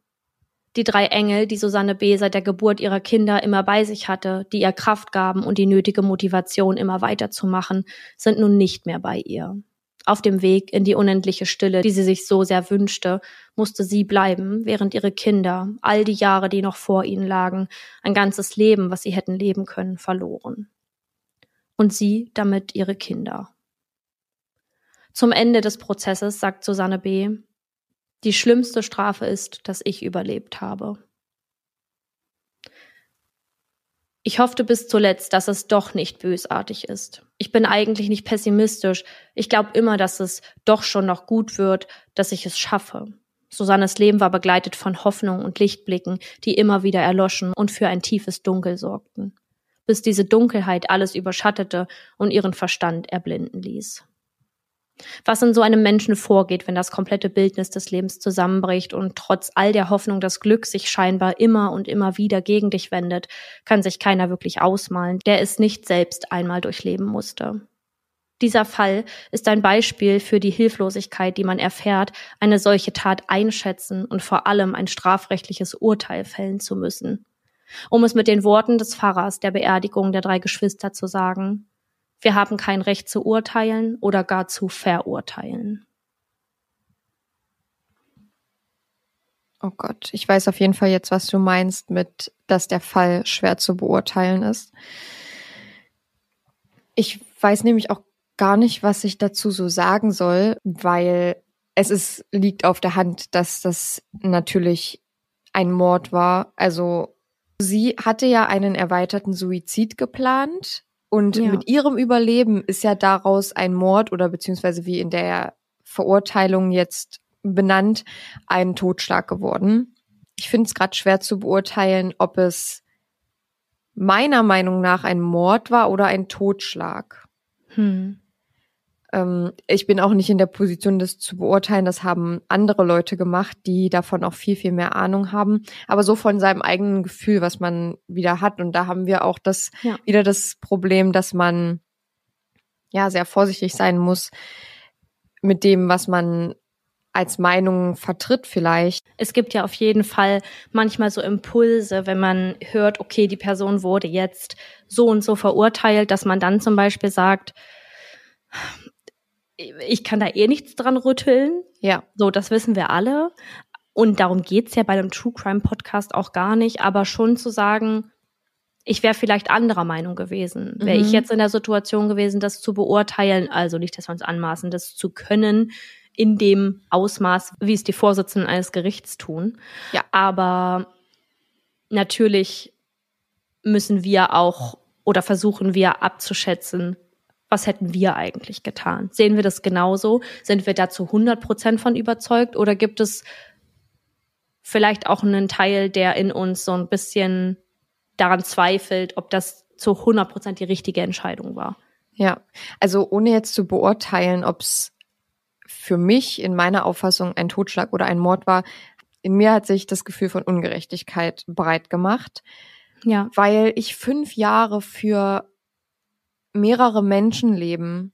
Die drei Engel, die Susanne B. seit der Geburt ihrer Kinder immer bei sich hatte, die ihr Kraft gaben und die nötige Motivation immer weiterzumachen, sind nun nicht mehr bei ihr. Auf dem Weg in die unendliche Stille, die sie sich so sehr wünschte, musste sie bleiben, während ihre Kinder, all die Jahre, die noch vor ihnen lagen, ein ganzes Leben, was sie hätten leben können, verloren. Und sie damit ihre Kinder. Zum Ende des Prozesses sagt Susanne B., die schlimmste Strafe ist, dass ich überlebt habe. Ich hoffte bis zuletzt, dass es doch nicht bösartig ist. Ich bin eigentlich nicht pessimistisch. Ich glaube immer, dass es doch schon noch gut wird, dass ich es schaffe. Susannes Leben war begleitet von Hoffnung und Lichtblicken, die immer wieder erloschen und für ein tiefes Dunkel sorgten, bis diese Dunkelheit alles überschattete und ihren Verstand erblinden ließ was in so einem Menschen vorgeht, wenn das komplette Bildnis des Lebens zusammenbricht und trotz all der Hoffnung das Glück sich scheinbar immer und immer wieder gegen dich wendet, kann sich keiner wirklich ausmalen, der es nicht selbst einmal durchleben musste. Dieser Fall ist ein Beispiel für die Hilflosigkeit, die man erfährt, eine solche Tat einschätzen und vor allem ein strafrechtliches Urteil fällen zu müssen. Um es mit den Worten des Pfarrers der Beerdigung der drei Geschwister zu sagen, wir haben kein Recht zu urteilen oder gar zu verurteilen. Oh Gott, ich weiß auf jeden Fall jetzt, was du meinst mit, dass der Fall schwer zu beurteilen ist. Ich weiß nämlich auch gar nicht, was ich dazu so sagen soll, weil es ist, liegt auf der Hand, dass das natürlich ein Mord war. Also sie hatte ja einen erweiterten Suizid geplant und ja. mit ihrem Überleben ist ja daraus ein Mord oder beziehungsweise wie in der Verurteilung jetzt benannt, ein Totschlag geworden. Ich finde es gerade schwer zu beurteilen, ob es meiner Meinung nach ein Mord war oder ein Totschlag. Hm. Ähm, ich bin auch nicht in der Position, das zu beurteilen. Das haben andere Leute gemacht, die davon auch viel, viel mehr Ahnung haben. Aber so von seinem eigenen Gefühl, was man wieder hat. Und da haben wir auch das, ja. wieder das Problem, dass man, ja, sehr vorsichtig sein muss mit dem, was man als Meinung vertritt vielleicht. Es gibt ja auf jeden Fall manchmal so Impulse, wenn man hört, okay, die Person wurde jetzt so und so verurteilt, dass man dann zum Beispiel sagt, ich kann da eh nichts dran rütteln. Ja. So, das wissen wir alle. Und darum geht's ja bei einem True Crime Podcast auch gar nicht, aber schon zu sagen, ich wäre vielleicht anderer Meinung gewesen. Wäre ich mhm. jetzt in der Situation gewesen, das zu beurteilen, also nicht, dass wir uns anmaßen, das zu können, in dem Ausmaß, wie es die Vorsitzenden eines Gerichts tun. Ja. Aber natürlich müssen wir auch oder versuchen wir abzuschätzen, was hätten wir eigentlich getan? Sehen wir das genauso? Sind wir dazu 100 Prozent von überzeugt oder gibt es vielleicht auch einen Teil, der in uns so ein bisschen daran zweifelt, ob das zu 100 Prozent die richtige Entscheidung war? Ja, also ohne jetzt zu beurteilen, ob es für mich in meiner Auffassung ein Totschlag oder ein Mord war, in mir hat sich das Gefühl von Ungerechtigkeit breit gemacht. Ja. Weil ich fünf Jahre für mehrere Menschenleben.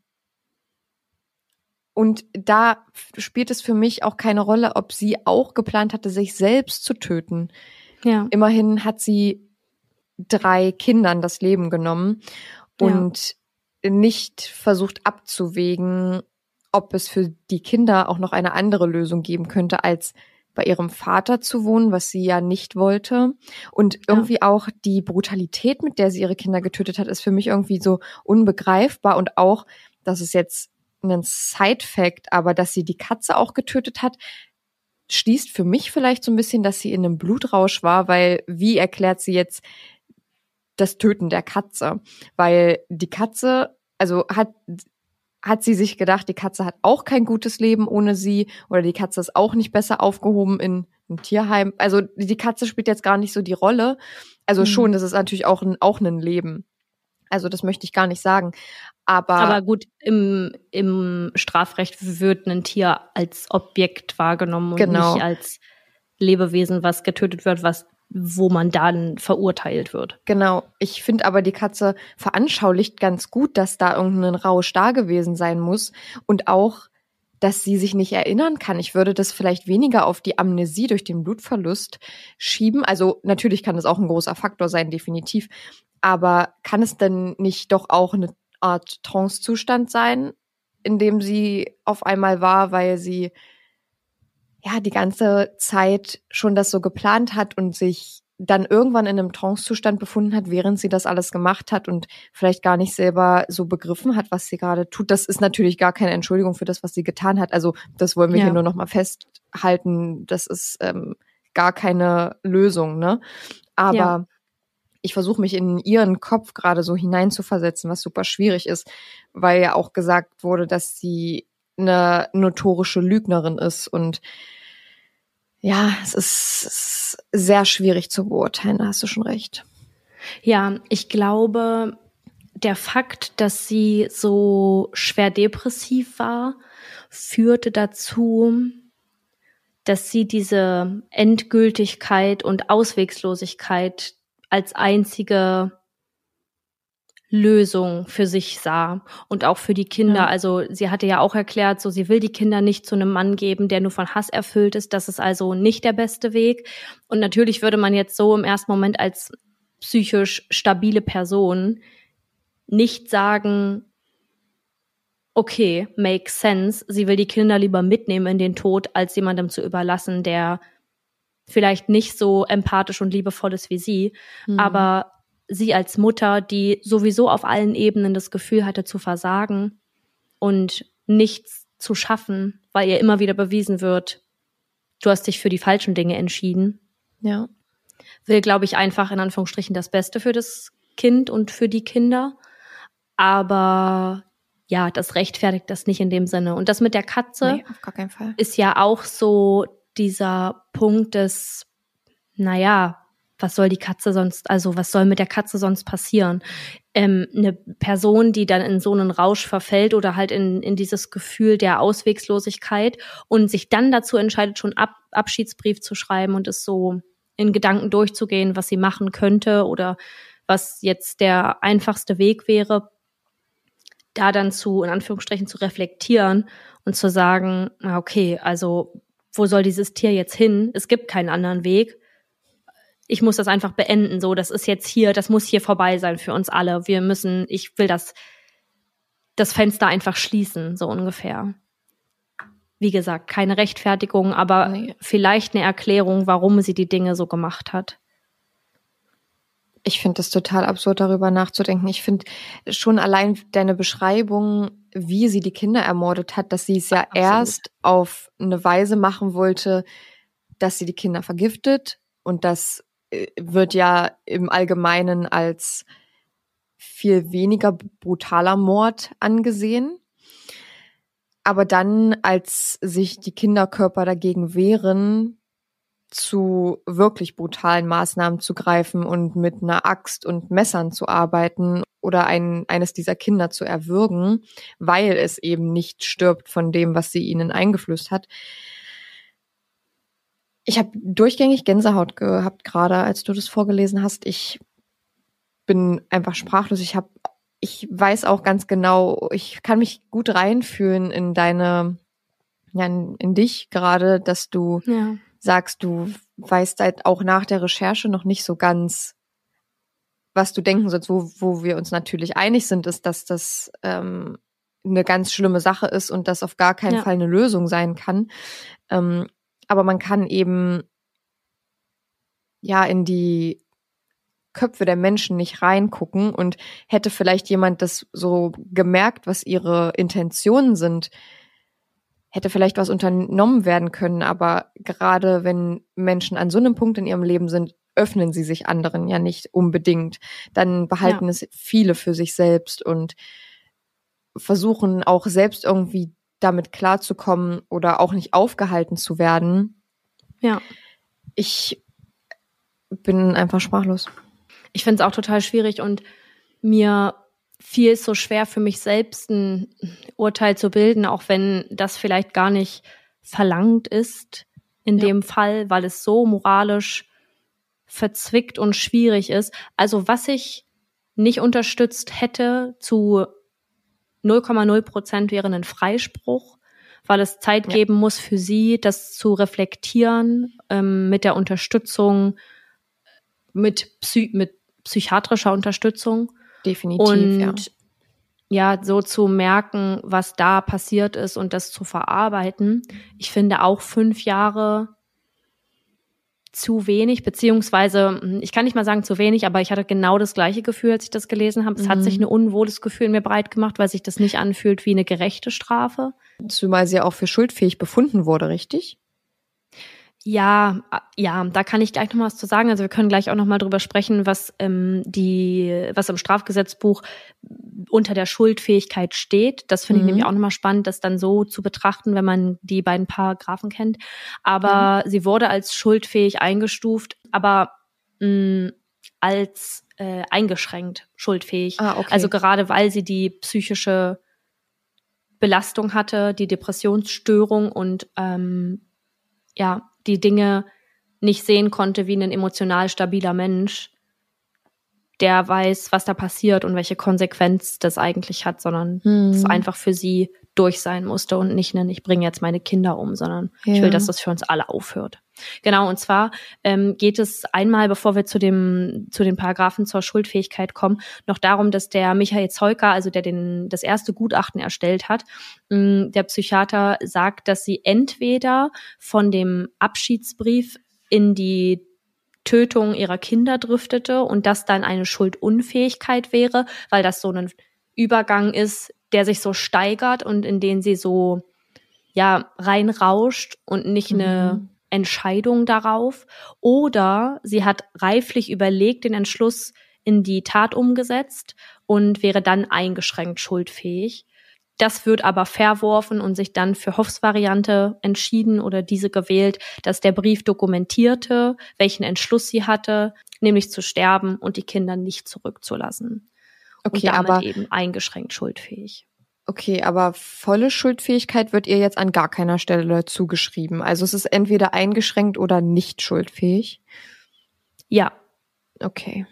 Und da spielt es für mich auch keine Rolle, ob sie auch geplant hatte, sich selbst zu töten. Ja. Immerhin hat sie drei Kindern das Leben genommen und ja. nicht versucht abzuwägen, ob es für die Kinder auch noch eine andere Lösung geben könnte, als bei ihrem Vater zu wohnen, was sie ja nicht wollte. Und irgendwie ja. auch die Brutalität, mit der sie ihre Kinder getötet hat, ist für mich irgendwie so unbegreifbar. Und auch, das ist jetzt ein Side-Fact, aber dass sie die Katze auch getötet hat, schließt für mich vielleicht so ein bisschen, dass sie in einem Blutrausch war, weil wie erklärt sie jetzt das Töten der Katze? Weil die Katze, also hat hat sie sich gedacht, die Katze hat auch kein gutes Leben ohne sie oder die Katze ist auch nicht besser aufgehoben in einem Tierheim. Also die Katze spielt jetzt gar nicht so die Rolle. Also mhm. schon, das ist natürlich auch ein, auch ein Leben. Also das möchte ich gar nicht sagen. Aber, Aber gut, im, im Strafrecht wird ein Tier als Objekt wahrgenommen und Genau. nicht als Lebewesen, was getötet wird, was wo man dann verurteilt wird. Genau. Ich finde aber, die Katze veranschaulicht ganz gut, dass da irgendein Rausch da gewesen sein muss und auch, dass sie sich nicht erinnern kann. Ich würde das vielleicht weniger auf die Amnesie durch den Blutverlust schieben. Also natürlich kann das auch ein großer Faktor sein, definitiv. Aber kann es denn nicht doch auch eine Art Trance-Zustand sein, in dem sie auf einmal war, weil sie ja die ganze Zeit schon das so geplant hat und sich dann irgendwann in einem Trance-Zustand befunden hat, während sie das alles gemacht hat und vielleicht gar nicht selber so begriffen hat, was sie gerade tut. Das ist natürlich gar keine Entschuldigung für das, was sie getan hat. Also das wollen wir Ja. hier nur noch mal festhalten. Das ist ähm, gar keine Lösung, ne? Aber Ja. ich versuche mich in ihren Kopf gerade so hineinzuversetzen, was super schwierig ist, weil ja auch gesagt wurde, dass sie eine notorische Lügnerin ist und ja, es ist, sehr schwierig zu beurteilen, da hast du schon recht. Ja, ich glaube, der Fakt, dass sie so schwer depressiv war, führte dazu, dass sie diese Endgültigkeit und Auswegslosigkeit als einzige Lösung für sich sah und auch für die Kinder. Ja. Also sie hatte ja auch erklärt, so sie will die Kinder nicht zu einem Mann geben, der nur von Hass erfüllt ist. Das ist also nicht der beste Weg. Und natürlich würde man jetzt so im ersten Moment als psychisch stabile Person nicht sagen, okay, makes sense. Sie will die Kinder lieber mitnehmen in den Tod, als jemandem zu überlassen, der vielleicht nicht so empathisch und liebevoll ist wie sie. Mhm. Aber sie als Mutter, die sowieso auf allen Ebenen das Gefühl hatte zu versagen und nichts zu schaffen, weil ihr immer wieder bewiesen wird, du hast dich für die falschen Dinge entschieden, ja, will, glaube ich, einfach in Anführungsstrichen das Beste für das Kind und für die Kinder. Aber ja, das rechtfertigt das nicht in dem Sinne. Und das mit der Katze nee, auf gar keinen Fall. ist ja auch so dieser Punkt des, naja, was soll die Katze sonst, also was soll mit der Katze sonst passieren? Ähm, eine Person, die dann in so einen Rausch verfällt oder halt in, in dieses Gefühl der Auswegslosigkeit und sich dann dazu entscheidet, schon Ab Abschiedsbrief zu schreiben und es so in Gedanken durchzugehen, was sie machen könnte oder was jetzt der einfachste Weg wäre, da dann zu, in Anführungsstrichen, zu reflektieren und zu sagen, okay, also wo soll dieses Tier jetzt hin? Es gibt keinen anderen Weg. Ich muss das einfach beenden. So, das ist jetzt hier, das muss hier vorbei sein für uns alle. Wir müssen, ich will das, das Fenster einfach schließen, so ungefähr. Wie gesagt, keine Rechtfertigung, aber Nee. vielleicht eine Erklärung, warum sie die Dinge so gemacht hat. Ich finde es total absurd, darüber nachzudenken. Ich finde schon allein deine Beschreibung, wie sie die Kinder ermordet hat, dass sie es ja Absolut. erst auf eine Weise machen wollte, dass sie die Kinder vergiftet. Und das äh, wird ja im Allgemeinen als viel weniger brutaler Mord angesehen. Aber dann, als sich die Kinderkörper dagegen wehren, zu wirklich brutalen Maßnahmen zu greifen und mit einer Axt und Messern zu arbeiten oder ein, eines dieser Kinder zu erwürgen, weil es eben nicht stirbt von dem, was sie ihnen eingeflößt hat. Ich habe durchgängig Gänsehaut gehabt gerade, als du das vorgelesen hast. Ich bin einfach sprachlos. Ich habe, ich weiß auch ganz genau, ich kann mich gut reinfühlen in deine, ja, in, in dich gerade, dass du Ja. sagst, du weißt halt auch nach der Recherche noch nicht so ganz, was du denken sollst. Wo, wo wir uns natürlich einig sind, ist, dass das ähm, eine ganz schlimme Sache ist und das auf gar keinen Ja. Fall eine Lösung sein kann. Ähm, aber man kann eben ja in die Köpfe der Menschen nicht reingucken und hätte vielleicht jemand das so gemerkt, was ihre Intentionen sind, hätte vielleicht was unternommen werden können, aber gerade wenn Menschen an so einem Punkt in ihrem Leben sind, öffnen sie sich anderen ja nicht unbedingt. Dann behalten Ja. es viele für sich selbst und versuchen auch selbst irgendwie damit klarzukommen oder auch nicht aufgehalten zu werden. Ja. Ich bin einfach sprachlos. Ich finde es auch total schwierig und mir fiel es so schwer für mich selbst ein Urteil zu bilden, auch wenn das vielleicht gar nicht verlangt ist in ja. dem Fall, weil es so moralisch verzwickt und schwierig ist. Also was ich nicht unterstützt hätte zu 0,0 Prozent wäre ein Freispruch, weil es Zeit ja. geben muss für sie, das zu reflektieren ähm, mit der Unterstützung, mit, Psy mit psychiatrischer Unterstützung. Definitiv. Und ja. ja, so zu merken, was da passiert ist und das zu verarbeiten. Ich finde auch fünf Jahre zu wenig, beziehungsweise hm, ich kann nicht mal sagen zu wenig, aber ich hatte genau das gleiche Gefühl, als ich das gelesen habe. Es mhm. hat sich mhm. ein unwohles Gefühl in mir breit gemacht, weil sich das nicht anfühlt wie eine gerechte Strafe. Zumal sie ja auch für schuldfähig befunden wurde, richtig? Ja, ja, da kann ich gleich noch mal was zu sagen. Also wir können gleich auch noch mal drüber sprechen, was ähm, die, was im Strafgesetzbuch unter der Schuldfähigkeit steht. Das finde mhm. ich nämlich auch noch mal spannend, das dann so zu betrachten, wenn man die beiden Paragraphen kennt. Aber mhm. sie wurde als schuldfähig eingestuft, aber mh, als äh, eingeschränkt schuldfähig. Ah, okay. Also gerade weil sie die psychische Belastung hatte, die Depressionsstörung und ähm, ja, die Dinge nicht sehen konnte wie ein emotional stabiler Mensch, der weiß, was da passiert und welche Konsequenz das eigentlich hat, sondern es einfach für sie durch sein musste und nicht, ne, ich bringe jetzt meine Kinder um, sondern ja. ich will, dass das für uns alle aufhört. Genau, und zwar ähm, geht es einmal, bevor wir zu dem zu den Paragraphen zur Schuldfähigkeit kommen, noch darum, dass der Michael Zeuker, also der den das erste Gutachten erstellt hat, mh, der Psychiater sagt, dass sie entweder von dem Abschiedsbrief in die Tötung ihrer Kinder driftete und das dann eine Schuldunfähigkeit wäre, weil das so ein Übergang ist, der sich so steigert und in den sie so ja reinrauscht und nicht mhm. eine Entscheidung darauf. Oder sie hat reiflich überlegt den Entschluss in die Tat umgesetzt und wäre dann eingeschränkt schuldfähig. Das wird aber verworfen und sich dann für Hoffs Variante entschieden oder diese gewählt, dass der Brief dokumentierte, welchen Entschluss sie hatte, nämlich zu sterben und die Kinder nicht zurückzulassen. Okay, und damit aber eben eingeschränkt schuldfähig. Okay, aber volle Schuldfähigkeit wird ihr jetzt an gar keiner Stelle zugeschrieben. Also es ist entweder eingeschränkt oder nicht schuldfähig. Ja. Okay.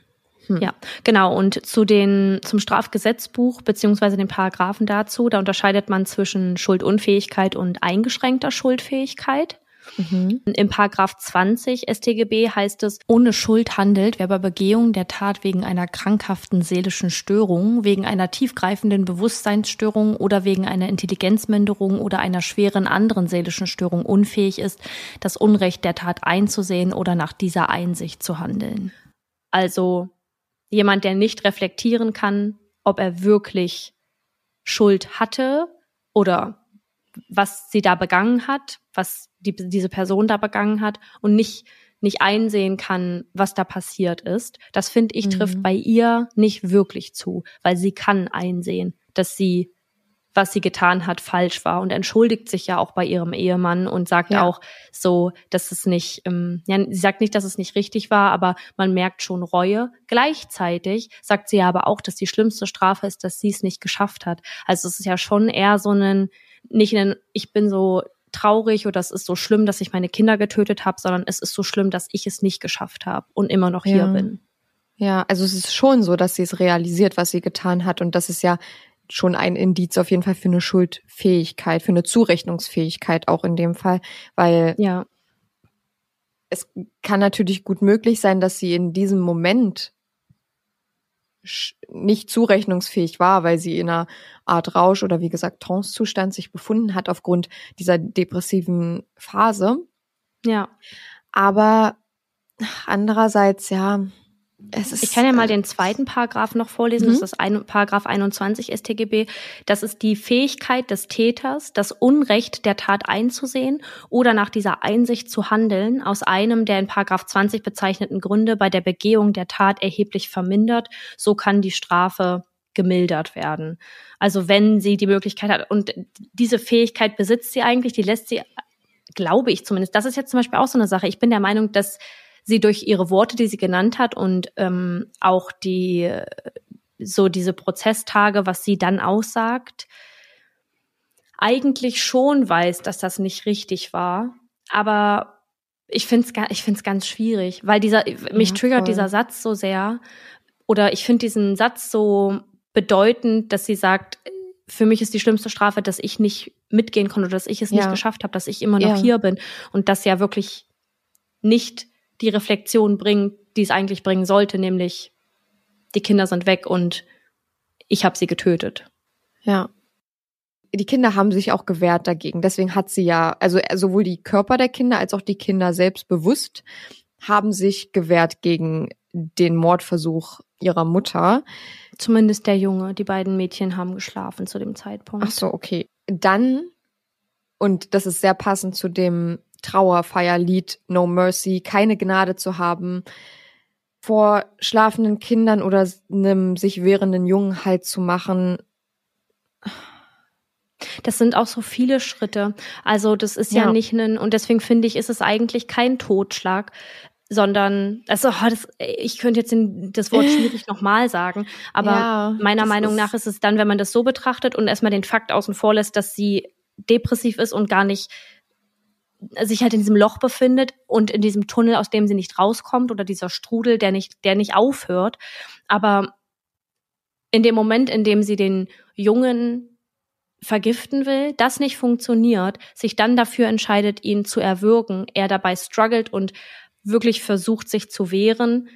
Hm. Ja, genau. Und zu den, zum Strafgesetzbuch beziehungsweise den Paragraphen dazu, da unterscheidet man zwischen Schuldunfähigkeit und eingeschränkter Schuldfähigkeit. Mhm. Im Paragraph 20 StGB heißt es, ohne Schuld handelt, wer bei Begehung der Tat wegen einer krankhaften seelischen Störung, wegen einer tiefgreifenden Bewusstseinsstörung oder wegen einer Intelligenzminderung oder einer schweren anderen seelischen Störung unfähig ist, das Unrecht der Tat einzusehen oder nach dieser Einsicht zu handeln. Also jemand, der nicht reflektieren kann, ob er wirklich Schuld hatte oder was sie da begangen hat, was die, diese Person da begangen hat und nicht nicht einsehen kann, was da passiert ist. Das finde ich trifft mhm. bei ihr nicht wirklich zu, weil sie kann einsehen, dass sie was sie getan hat, falsch war und entschuldigt sich ja auch bei ihrem Ehemann und sagt ja. auch so, dass es nicht, ähm, ja, sie sagt nicht, dass es nicht richtig war, aber man merkt schon Reue. Gleichzeitig sagt sie ja aber auch, dass die schlimmste Strafe ist, dass sie es nicht geschafft hat. Also es ist ja schon eher so ein, nicht ein, ich bin so traurig oder es ist so schlimm, dass ich meine Kinder getötet habe, sondern es ist so schlimm, dass ich es nicht geschafft habe und immer noch hier bin. Ja, also es ist schon so, dass sie es realisiert, was sie getan hat und das ist ja schon ein Indiz auf jeden Fall für eine Schuldfähigkeit, für eine Zurechnungsfähigkeit auch in dem Fall, weil ja. es kann natürlich gut möglich sein, dass sie in diesem Moment nicht zurechnungsfähig war, weil sie in einer Art Rausch oder wie gesagt Trancezustand sich befunden hat aufgrund dieser depressiven Phase. Ja. Aber andererseits, ja, ist, ich kann ja mal äh, den zweiten Paragraph noch vorlesen. Mhm. Das ist ein, Paragraph 21 StGB. Das ist die Fähigkeit des Täters, das Unrecht der Tat einzusehen oder nach dieser Einsicht zu handeln, aus einem der in Paragraph 20 bezeichneten Gründe bei der Begehung der Tat erheblich vermindert. So kann die Strafe gemildert werden. Also wenn sie die Möglichkeit hat und diese Fähigkeit besitzt sie eigentlich, die lässt sie, glaube ich zumindest. Das ist jetzt zum Beispiel auch so eine Sache. Ich bin der Meinung, dass sie durch ihre Worte, die sie genannt hat und ähm, auch die so diese Prozesstage, was sie dann aussagt, eigentlich schon weiß, dass das nicht richtig war. Aber ich finde es ich find's ganz schwierig, weil dieser, mich ja, triggert dieser Satz so sehr. Oder ich finde diesen Satz so bedeutend, dass sie sagt, für mich ist die schlimmste Strafe, dass ich nicht mitgehen konnte, dass ich es ja. nicht geschafft habe, dass ich immer noch ja. hier bin und das ja wirklich nicht die Reflexion bringt, die es eigentlich bringen sollte, nämlich die Kinder sind weg und ich habe sie getötet. Ja. Die Kinder haben sich auch gewehrt dagegen. Deswegen hat sie ja, also sowohl die Körper der Kinder als auch die Kinder selbst bewusst haben sich gewehrt gegen den Mordversuch ihrer Mutter. Zumindest der Junge. Die beiden Mädchen haben geschlafen zu dem Zeitpunkt. Ach so, okay. Dann, und das ist sehr passend zu dem Trauerfeierlied No Mercy, keine Gnade zu haben, vor schlafenden Kindern oder einem sich wehrenden Jungen halt zu machen. Das sind auch so viele Schritte. Also das ist ja, ja nicht ein, und deswegen finde ich, ist es eigentlich kein Totschlag, sondern also oh, das, ich könnte jetzt den, das Wort schwierig nochmal sagen, aber ja, meiner Meinung nach ist es dann, wenn man das so betrachtet und erstmal den Fakt außen vor lässt, dass sie depressiv ist und gar nicht sich halt in diesem Loch befindet und in diesem Tunnel, aus dem sie nicht rauskommt oder dieser Strudel, der nicht, der nicht aufhört. Aber in dem Moment, in dem sie den Jungen vergiften will, das nicht funktioniert, sich dann dafür entscheidet, ihn zu erwürgen, er dabei struggelt und wirklich versucht, sich zu wehren,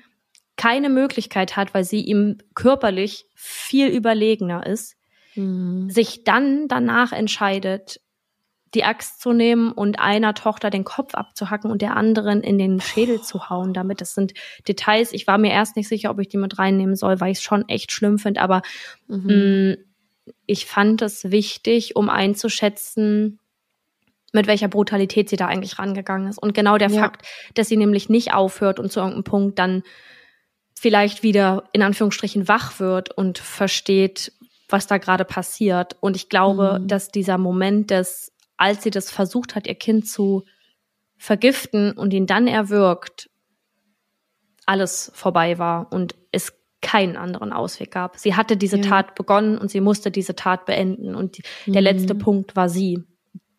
keine Möglichkeit hat, weil sie ihm körperlich viel überlegener ist, mhm. sich dann danach entscheidet, die Axt zu nehmen und einer Tochter den Kopf abzuhacken und der anderen in den Schädel zu hauen damit. Das sind Details. Ich war mir erst nicht sicher, ob ich die mit reinnehmen soll, weil ich es schon echt schlimm finde, aber mhm. mh, mm, ich fand es wichtig, um einzuschätzen, mit welcher Brutalität sie da eigentlich rangegangen ist. Und genau der ja. Fakt, dass sie nämlich nicht aufhört und zu irgendeinem Punkt dann vielleicht wieder in Anführungsstrichen wach wird und versteht, was da gerade passiert. Und ich glaube, mhm. dass dieser Moment des, als sie das versucht hat, ihr Kind zu vergiften und ihn dann erwürgt, alles vorbei war und es keinen anderen Ausweg gab. Sie hatte diese ja. Tat begonnen und sie musste diese Tat beenden. Und die, mhm. der letzte Punkt war sie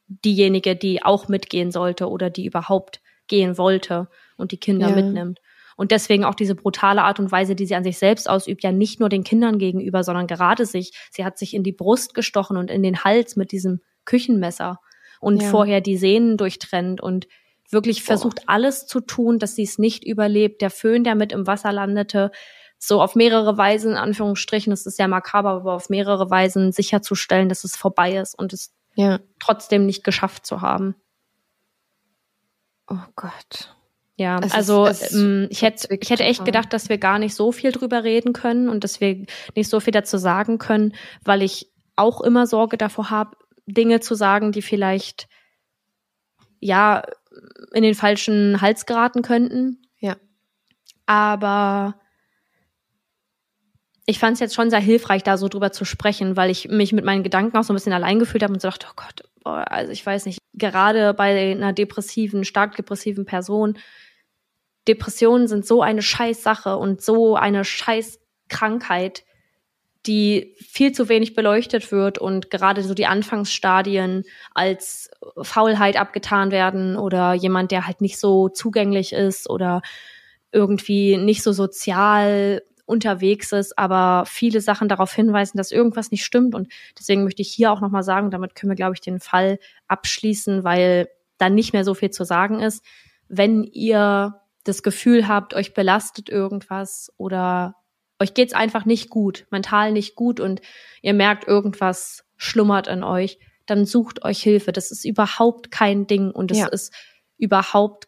diejenige, die auch mitgehen sollte oder die überhaupt gehen wollte und die Kinder ja. mitnimmt. Und deswegen auch diese brutale Art und Weise, die sie an sich selbst ausübt, ja nicht nur den Kindern gegenüber, sondern gerade sich. Sie hat sich in die Brust gestochen und in den Hals mit diesem Küchenmesser und ja. vorher die Sehnen durchtrennt und wirklich versucht alles zu tun, dass sie es nicht überlebt. Der Föhn, der mit im Wasser landete, so auf mehrere Weisen, in Anführungsstrichen, das ist ja makaber, aber auf mehrere Weisen sicherzustellen, dass es vorbei ist und es ja. trotzdem nicht geschafft zu haben. Oh Gott. Ja, es also ist, ähm, ich hätte ich hätte echt gedacht, dass wir gar nicht so viel drüber reden können und dass wir nicht so viel dazu sagen können, weil ich auch immer Sorge davor habe, Dinge zu sagen, die vielleicht ja in den falschen Hals geraten könnten. Ja. Aber ich fand es jetzt schon sehr hilfreich, da so drüber zu sprechen, weil ich mich mit meinen Gedanken auch so ein bisschen allein gefühlt habe und so dachte, oh Gott, boah, also ich weiß nicht, gerade bei einer depressiven, stark depressiven Person, Depressionen sind so eine scheiß Sache und so eine scheiß Krankheit, die viel zu wenig beleuchtet wird und gerade so die Anfangsstadien als Faulheit abgetan werden oder jemand, der halt nicht so zugänglich ist oder irgendwie nicht so sozial unterwegs ist, aber viele Sachen darauf hinweisen, dass irgendwas nicht stimmt. Und deswegen möchte ich hier auch nochmal sagen, damit können wir, glaube ich, den Fall abschließen, weil da nicht mehr so viel zu sagen ist. Wenn ihr das Gefühl habt, euch belastet irgendwas oder euch geht's einfach nicht gut, mental nicht gut und ihr merkt, irgendwas schlummert in euch, dann sucht euch Hilfe. Das ist überhaupt kein Ding und es ja. ist überhaupt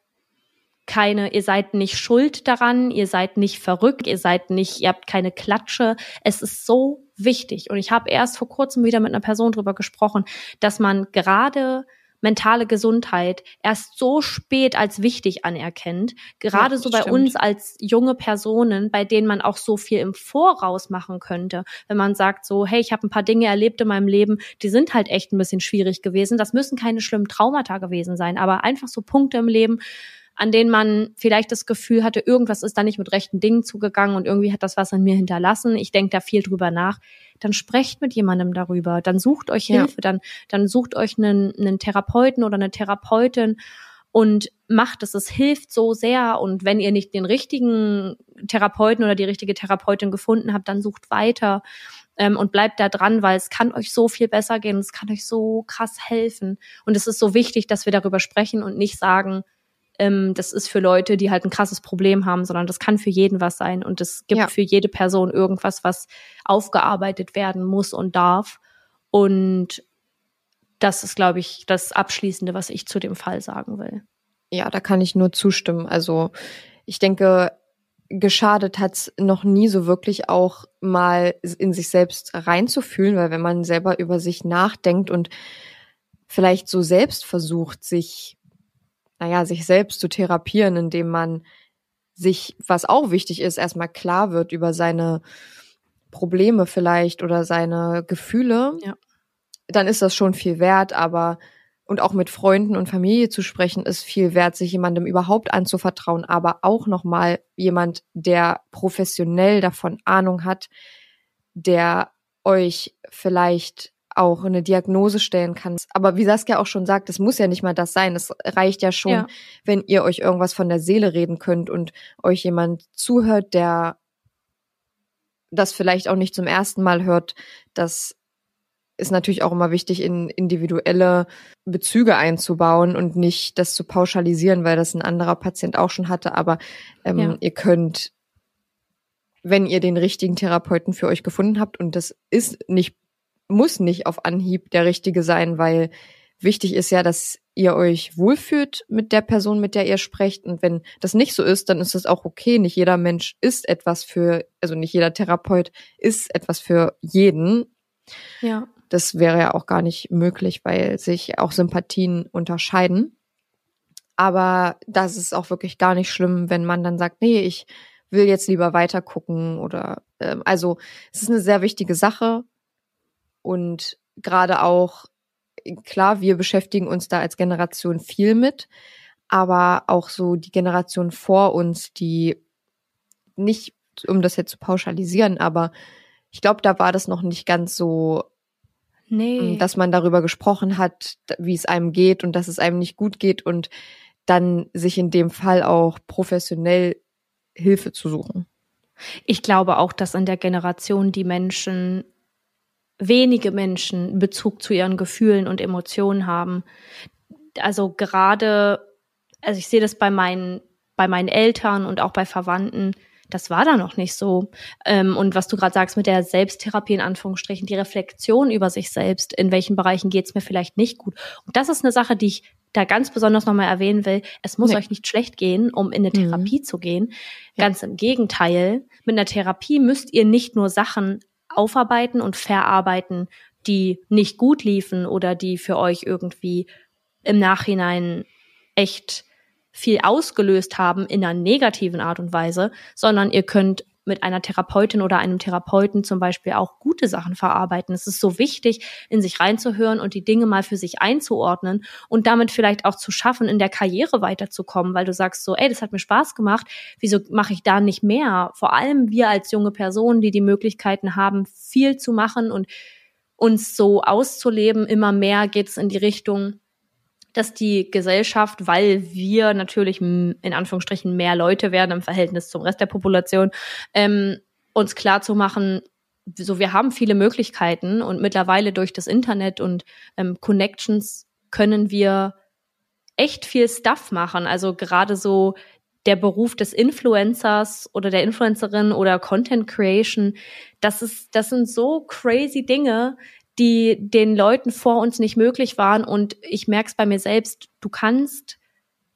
keine, ihr seid nicht schuld daran, ihr seid nicht verrückt, ihr seid nicht, ihr habt keine Klatsche. Es ist so wichtig. Und ich habe erst vor kurzem wieder mit einer Person drüber gesprochen, dass man gerade mentale Gesundheit erst so spät als wichtig anerkennt. Gerade ja, so bei stimmt. uns als junge Personen, bei denen man auch so viel im Voraus machen könnte. Wenn man sagt so, hey, ich habe ein paar Dinge erlebt in meinem Leben, die sind halt echt ein bisschen schwierig gewesen. Das müssen keine schlimmen Traumata gewesen sein, aber einfach so Punkte im Leben, an denen man vielleicht das Gefühl hatte, irgendwas ist da nicht mit rechten Dingen zugegangen und irgendwie hat das was an mir hinterlassen. Ich denke da viel drüber nach. Dann sprecht mit jemandem darüber, dann sucht euch Hilfe, ja. dann, dann sucht euch einen, einen Therapeuten oder eine Therapeutin und macht es. Es hilft so sehr. Und wenn ihr nicht den richtigen Therapeuten oder die richtige Therapeutin gefunden habt, dann sucht weiter ähm, und bleibt da dran, weil es kann euch so viel besser gehen. Es kann euch so krass helfen. Und es ist so wichtig, dass wir darüber sprechen und nicht sagen, ähm, das ist für Leute, die halt ein krasses Problem haben, sondern das kann für jeden was sein. Und es gibt ja. für jede Person irgendwas, was aufgearbeitet werden muss und darf. Und das ist, glaube ich, das Abschließende, was ich zu dem Fall sagen will. Ja, da kann ich nur zustimmen. Also ich denke, geschadet hat's noch nie so wirklich auch mal in sich selbst reinzufühlen, weil wenn man selber über sich nachdenkt und vielleicht so selbst versucht, sich, naja, sich selbst zu therapieren, indem man sich, was auch wichtig ist, erstmal klar wird über seine Probleme vielleicht oder seine Gefühle, ja. dann ist das schon viel wert, aber und auch mit Freunden und Familie zu sprechen, ist viel wert, sich jemandem überhaupt anzuvertrauen, aber auch nochmal jemand, der professionell davon Ahnung hat, der euch vielleicht auch eine Diagnose stellen kann. Aber wie Saskia auch schon sagt, es muss ja nicht mal das sein. Es reicht ja schon, ja. wenn ihr euch irgendwas von der Seele reden könnt und euch jemand zuhört, der das vielleicht auch nicht zum ersten Mal hört, dass ist natürlich auch immer wichtig, in individuelle Bezüge einzubauen und nicht das zu pauschalisieren, weil das ein anderer Patient auch schon hatte. Aber ähm, ja. ihr könnt, wenn ihr den richtigen Therapeuten für euch gefunden habt, und das ist nicht, muss nicht auf Anhieb der richtige sein, weil wichtig ist ja, dass ihr euch wohlfühlt mit der Person, mit der ihr sprecht. Und wenn das nicht so ist, dann ist es auch okay. Nicht jeder Mensch ist etwas für, also nicht jeder Therapeut ist etwas für jeden. Ja. Das wäre ja auch gar nicht möglich, weil sich auch Sympathien unterscheiden. Aber das ist auch wirklich gar nicht schlimm, wenn man dann sagt, nee, ich will jetzt lieber weiter gucken oder äh, also es ist eine sehr wichtige Sache und gerade auch klar, wir beschäftigen uns da als Generation viel mit, aber auch so die Generation vor uns, die nicht, um das jetzt zu pauschalisieren, aber ich glaube, da war das noch nicht ganz so Nee. Ähm, dass man darüber gesprochen hat, wie es einem geht und dass es einem nicht gut geht und dann sich in dem Fall auch professionell Hilfe zu suchen. Ich glaube auch, dass in der Generation die Menschen, wenige Menschen Bezug zu ihren Gefühlen und Emotionen haben. Also gerade, also ich sehe das bei meinen, bei meinen Eltern und auch bei Verwandten, das war da noch nicht so. Ähm, und was du gerade sagst mit der Selbsttherapie in Anführungsstrichen, die Reflexion über sich selbst, in welchen Bereichen geht's mir vielleicht nicht gut. Und das ist eine Sache, die ich da ganz besonders nochmal erwähnen will. Es muss nee. euch nicht schlecht gehen, um in eine mhm. Therapie mhm. zu gehen. Ganz ja. im Gegenteil. Mit einer Therapie müsst ihr nicht nur Sachen aufarbeiten und verarbeiten, die nicht gut liefen oder die für euch irgendwie im Nachhinein echt viel ausgelöst haben in einer negativen Art und Weise, sondern ihr könnt mit einer Therapeutin oder einem Therapeuten zum Beispiel auch gute Sachen verarbeiten. Es ist so wichtig, in sich reinzuhören und die Dinge mal für sich einzuordnen und damit vielleicht auch zu schaffen, in der Karriere weiterzukommen, weil du sagst so, ey, das hat mir Spaß gemacht, wieso mache ich da nicht mehr? Vor allem wir als junge Personen, die die Möglichkeiten haben, viel zu machen und uns so auszuleben, immer mehr geht es in die Richtung, dass die Gesellschaft, weil wir natürlich in Anführungsstrichen mehr Leute werden im Verhältnis zum Rest der Population, ähm, uns klar zu machen, so wir haben viele Möglichkeiten und mittlerweile durch das Internet und ähm, Connections können wir echt viel Stuff machen. Also gerade so der Beruf des Influencers oder der Influencerin oder Content Creation, das ist, das sind so crazy Dinge, die den Leuten vor uns nicht möglich waren. Und ich merke es bei mir selbst, du kannst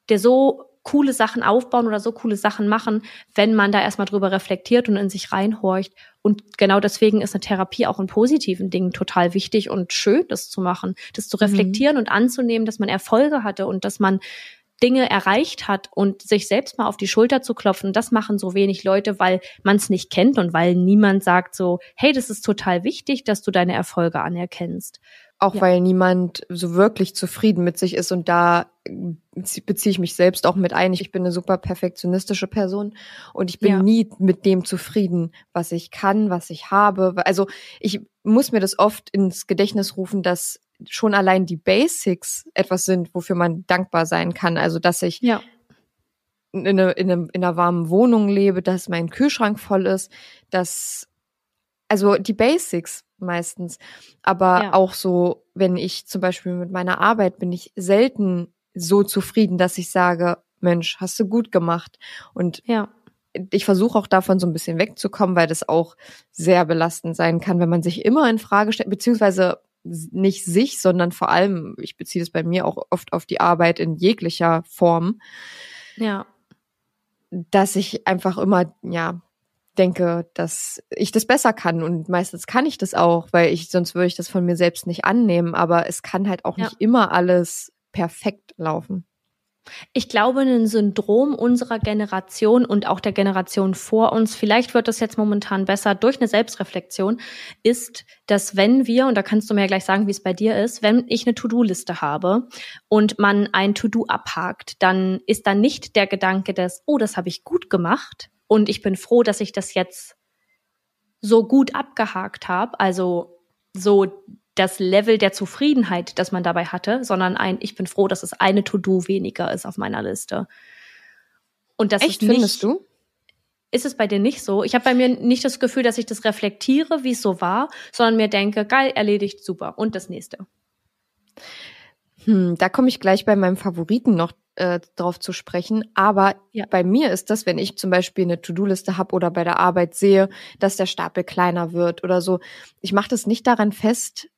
dir so coole Sachen aufbauen oder so coole Sachen machen, wenn man da erstmal drüber reflektiert und in sich reinhorcht. Und genau deswegen ist eine Therapie auch in positiven Dingen total wichtig und schön, das zu machen, das zu reflektieren mhm. und anzunehmen, dass man Erfolge hatte und dass man Dinge erreicht hat und sich selbst mal auf die Schulter zu klopfen, das machen so wenig Leute, weil man es nicht kennt und weil niemand sagt so, hey, das ist total wichtig, dass du deine Erfolge anerkennst. Auch ja. weil niemand so wirklich zufrieden mit sich ist und da beziehe ich mich selbst auch mit ein. Ich bin eine super perfektionistische Person und ich bin Ja. nie mit dem zufrieden, was ich kann, was ich habe. Also ich muss mir das oft ins Gedächtnis rufen, dass schon allein die Basics etwas sind, wofür man dankbar sein kann. Also dass ich Ja. in, eine, in, einem, in einer warmen Wohnung lebe, dass mein Kühlschrank voll ist, dass also die Basics meistens. Aber Ja. auch so, wenn ich zum Beispiel mit meiner Arbeit bin ich selten so zufrieden, dass ich sage, Mensch, hast du gut gemacht. Und Ja. ich versuche auch davon so ein bisschen wegzukommen, weil das auch sehr belastend sein kann, wenn man sich immer in Frage stellt, beziehungsweise nicht sich, sondern vor allem, ich beziehe das bei mir auch oft auf die Arbeit in jeglicher Form, Ja. dass ich einfach immer, ja, denke, dass ich das besser kann und meistens kann ich das auch, weil ich, sonst würde ich das von mir selbst nicht annehmen, aber es kann halt auch Ja. nicht immer alles perfekt laufen. Ich glaube, ein Syndrom unserer Generation und auch der Generation vor uns, vielleicht wird das jetzt momentan besser durch eine Selbstreflexion, ist, dass wenn wir, und da kannst du mir ja gleich sagen, wie es bei dir ist, wenn ich eine To-Do-Liste habe und man ein To-Do abhakt, dann ist da nicht der Gedanke des, oh, das habe ich gut gemacht und ich bin froh, dass ich das jetzt so gut abgehakt habe, also so das Level der Zufriedenheit, das man dabei hatte, sondern ein, ich bin froh, dass es eine To-Do weniger ist auf meiner Liste. Und das Echt, ist nicht, findest du? Ist es bei dir nicht so? Ich habe bei mir nicht das Gefühl, dass ich das reflektiere, wie es so war, sondern mir denke, geil, erledigt, super. Und das nächste. Hm, da komme ich gleich bei meinem Favoriten noch äh, drauf zu sprechen. Aber Ja. bei mir ist das, wenn ich zum Beispiel eine To-Do-Liste habe oder bei der Arbeit sehe, dass der Stapel kleiner wird oder so. Ich mache das nicht daran fest,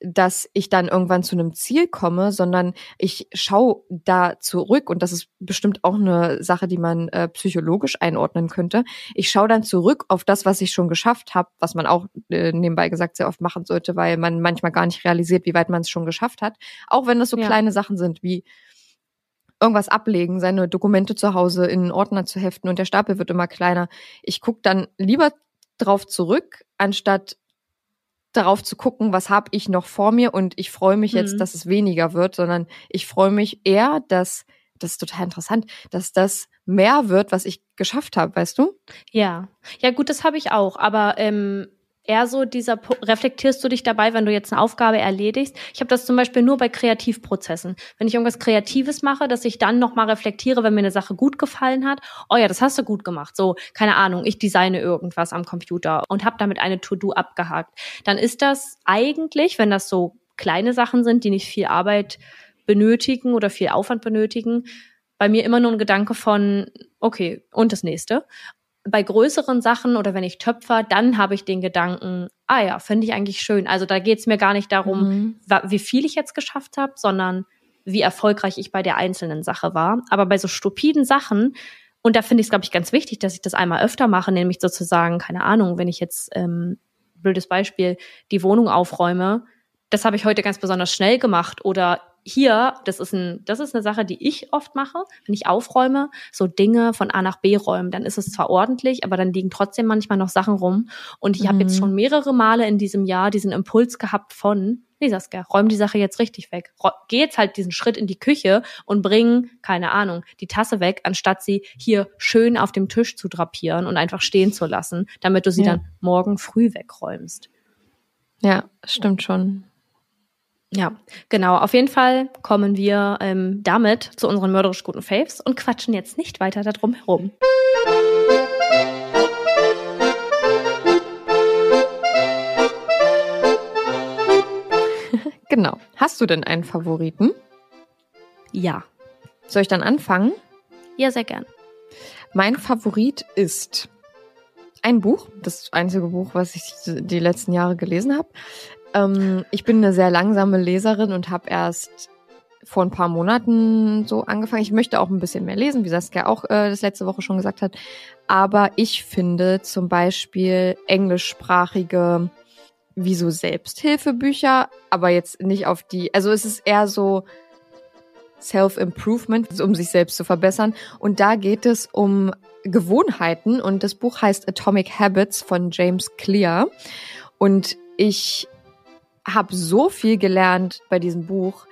dass ich dann irgendwann zu einem Ziel komme, sondern ich schaue da zurück und das ist bestimmt auch eine Sache, die man äh, psychologisch einordnen könnte. Ich schaue dann zurück auf das, was ich schon geschafft habe, was man auch äh, nebenbei gesagt sehr oft machen sollte, weil man manchmal gar nicht realisiert, wie weit man es schon geschafft hat. Auch wenn das so Ja. kleine Sachen sind wie irgendwas ablegen, seine Dokumente zu Hause in einen Ordner zu heften und der Stapel wird immer kleiner. Ich gucke dann lieber drauf zurück, anstatt darauf zu gucken, was habe ich noch vor mir und ich freue mich jetzt, Mhm. dass es weniger wird, sondern ich freue mich eher, dass das ist total interessant, dass das mehr wird, was ich geschafft habe, weißt du? Ja. Ja, gut, das habe ich auch. Aber ähm, eher so dieser, reflektierst du dich dabei, wenn du jetzt eine Aufgabe erledigst? Ich habe das zum Beispiel nur bei Kreativprozessen. Wenn ich irgendwas Kreatives mache, dass ich dann nochmal reflektiere, wenn mir eine Sache gut gefallen hat. Oh ja, das hast du gut gemacht. So, keine Ahnung, ich designe irgendwas am Computer und habe damit eine To-Do abgehakt. Dann ist das eigentlich, wenn das so kleine Sachen sind, die nicht viel Arbeit benötigen oder viel Aufwand benötigen, bei mir immer nur ein Gedanke von, okay, und das nächste bei größeren Sachen oder wenn ich töpfer, dann habe ich den Gedanken, ah ja, finde ich eigentlich schön. Also da geht es mir gar nicht darum, Mhm. wie viel ich jetzt geschafft habe, sondern wie erfolgreich ich bei der einzelnen Sache war. Aber bei so stupiden Sachen, und da finde ich es, glaube ich, ganz wichtig, dass ich das einmal öfter mache, nämlich sozusagen, keine Ahnung, wenn ich jetzt, ähm, blödes Beispiel, die Wohnung aufräume, das habe ich heute ganz besonders schnell gemacht oder hier, das ist ein, das ist eine Sache, die ich oft mache, wenn ich aufräume, so Dinge von A nach B räumen, dann ist es zwar ordentlich, aber dann liegen trotzdem manchmal noch Sachen rum. Und ich habe jetzt Mhm. schon mehrere Male in diesem Jahr diesen Impuls gehabt von, nee, Saskia, räum die Sache jetzt richtig weg. Geh jetzt halt diesen Schritt in die Küche und bring, keine Ahnung, die Tasse weg, anstatt sie hier schön auf dem Tisch zu drapieren und einfach stehen zu lassen, damit du sie Ja. dann morgen früh wegräumst. Ja, stimmt schon. Ja, genau. Auf jeden Fall kommen wir ähm, damit zu unseren mörderisch guten Faves und quatschen jetzt nicht weiter darum herum. Genau. Hast du denn einen Favoriten? Ja. Soll ich dann anfangen? Ja, sehr gern. Mein Favorit ist ein Buch, das einzige Buch, was ich die letzten Jahre gelesen habe. Ähm, ich bin eine sehr langsame Leserin und habe erst vor ein paar Monaten so angefangen. Ich möchte auch ein bisschen mehr lesen, wie Saskia auch äh, das letzte Woche schon gesagt hat. Aber ich finde zum Beispiel englischsprachige wie so Selbsthilfebücher, aber jetzt nicht auf die, also es ist eher so Self-Improvement, um sich selbst zu verbessern. Und da geht es um Gewohnheiten und das Buch heißt Atomic Habits von James Clear. Und ich habe so viel gelernt bei diesem Buch.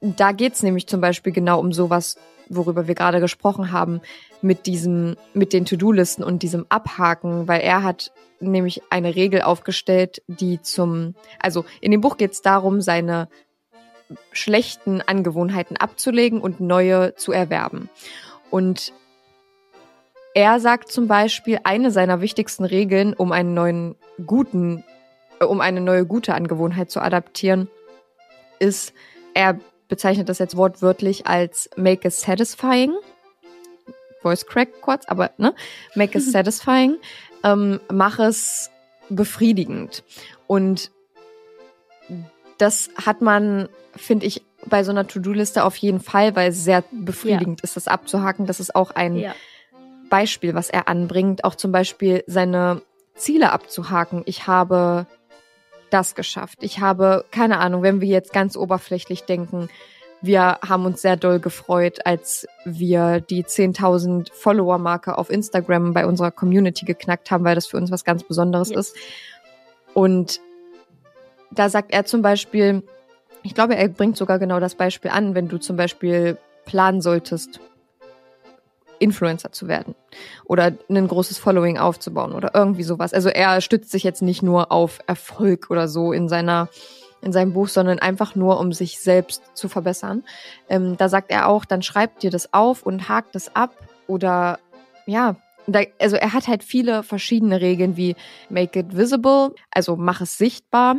da geht's nämlich zum Beispiel genau um sowas, worüber wir gerade gesprochen haben, mit diesem, mit den To-Do-Listen und diesem Abhaken, weil er hat nämlich eine Regel aufgestellt, die zum, also in dem Buch geht's darum, seine schlechten Angewohnheiten abzulegen und neue zu erwerben. Und er sagt zum Beispiel, eine seiner wichtigsten Regeln, um einen neuen guten, um eine neue gute Angewohnheit zu adaptieren, ist, er bezeichnet das jetzt wortwörtlich als make it satisfying. Voice crack kurz, aber ne? Make it satisfying. Ähm, mach es befriedigend. Und das hat man, finde ich, bei so einer To-Do-Liste auf jeden Fall, weil es sehr befriedigend ja. ist, das abzuhaken. Das ist auch ein ja. Beispiel, was er anbringt. Auch zum Beispiel seine Ziele abzuhaken. Ich habe das geschafft. Ich habe, keine Ahnung, wenn wir jetzt ganz oberflächlich denken, wir haben uns sehr doll gefreut, als wir die 10.000 Follower-Marke auf Instagram bei unserer Community geknackt haben, weil das für uns was ganz Besonderes yes. ist. Und da sagt er zum Beispiel, ich glaube, er bringt sogar genau das Beispiel an, wenn du zum Beispiel planen solltest, Influencer zu werden oder ein großes Following aufzubauen oder irgendwie sowas. Also er stützt sich jetzt nicht nur auf Erfolg oder so in seiner in seinem Buch, sondern einfach nur, um sich selbst zu verbessern. Ähm, da sagt er auch, dann schreibt dir das auf und hakt es ab oder ja, da, also er hat halt viele verschiedene Regeln wie make it visible, also mach es sichtbar.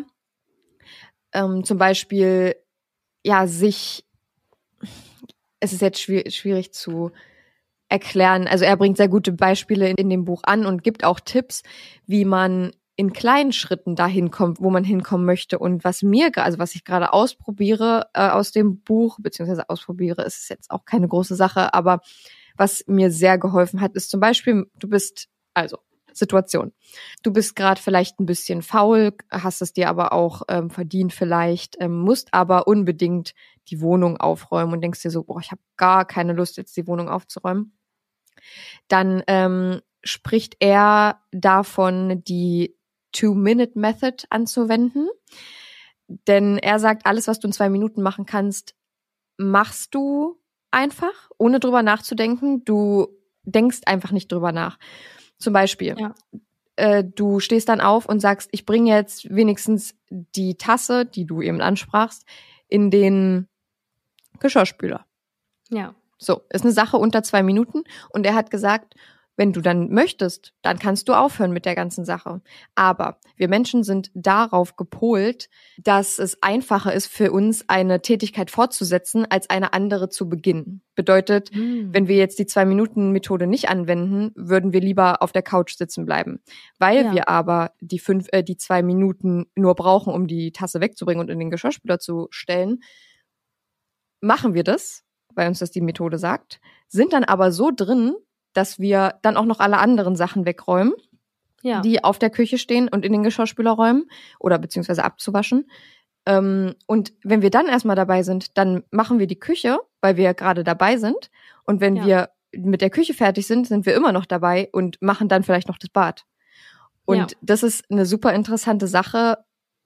Ähm, zum Beispiel, ja, sich, es ist jetzt schwierig, schwierig zu erklären. Also er bringt sehr gute Beispiele in, in dem Buch an und gibt auch Tipps, wie man in kleinen Schritten dahin kommt, wo man hinkommen möchte. Und was mir, also was ich gerade ausprobiere äh, aus dem Buch, beziehungsweise ausprobiere, ist jetzt auch keine große Sache, aber was mir sehr geholfen hat, ist zum Beispiel, du bist, also Situation. Du bist gerade vielleicht ein bisschen faul, hast es dir aber auch ähm, verdient vielleicht, ähm, musst aber unbedingt die Wohnung aufräumen und denkst dir so, boah, ich habe gar keine Lust, jetzt die Wohnung aufzuräumen. Dann ähm, spricht er davon, die Two-Minute-Method anzuwenden. Denn er sagt, alles, was du in zwei Minuten machen kannst, machst du einfach, ohne drüber nachzudenken. Du denkst einfach nicht drüber nach. Zum Beispiel, ja. äh, du stehst dann auf und sagst, ich bringe jetzt wenigstens die Tasse, die du eben ansprachst, in den Geschirrspüler. Ja. So, ist eine Sache unter zwei Minuten. Und er hat gesagt, wenn du dann möchtest, dann kannst du aufhören mit der ganzen Sache. Aber wir Menschen sind darauf gepolt, dass es einfacher ist für uns, eine Tätigkeit fortzusetzen, als eine andere zu beginnen. Bedeutet, mhm. wenn wir jetzt die Zwei-Minuten-Methode nicht anwenden, würden wir lieber auf der Couch sitzen bleiben. Weil ja. wir aber die fünf, äh, die zwei Minuten nur brauchen, um die Tasse wegzubringen und in den Geschirrspüler zu stellen, machen wir das, weil uns das die Methode sagt, sind dann aber so drin, dass wir dann auch noch alle anderen Sachen wegräumen, ja. die auf der Küche stehen und in den Geschirrspüler räumen oder beziehungsweise abzuwaschen. Ähm, und wenn wir dann erstmal dabei sind, dann machen wir die Küche, weil wir gerade dabei sind. Und wenn ja. wir mit der Küche fertig sind, sind wir immer noch dabei und machen dann vielleicht noch das Bad. Und ja. das ist eine super interessante Sache,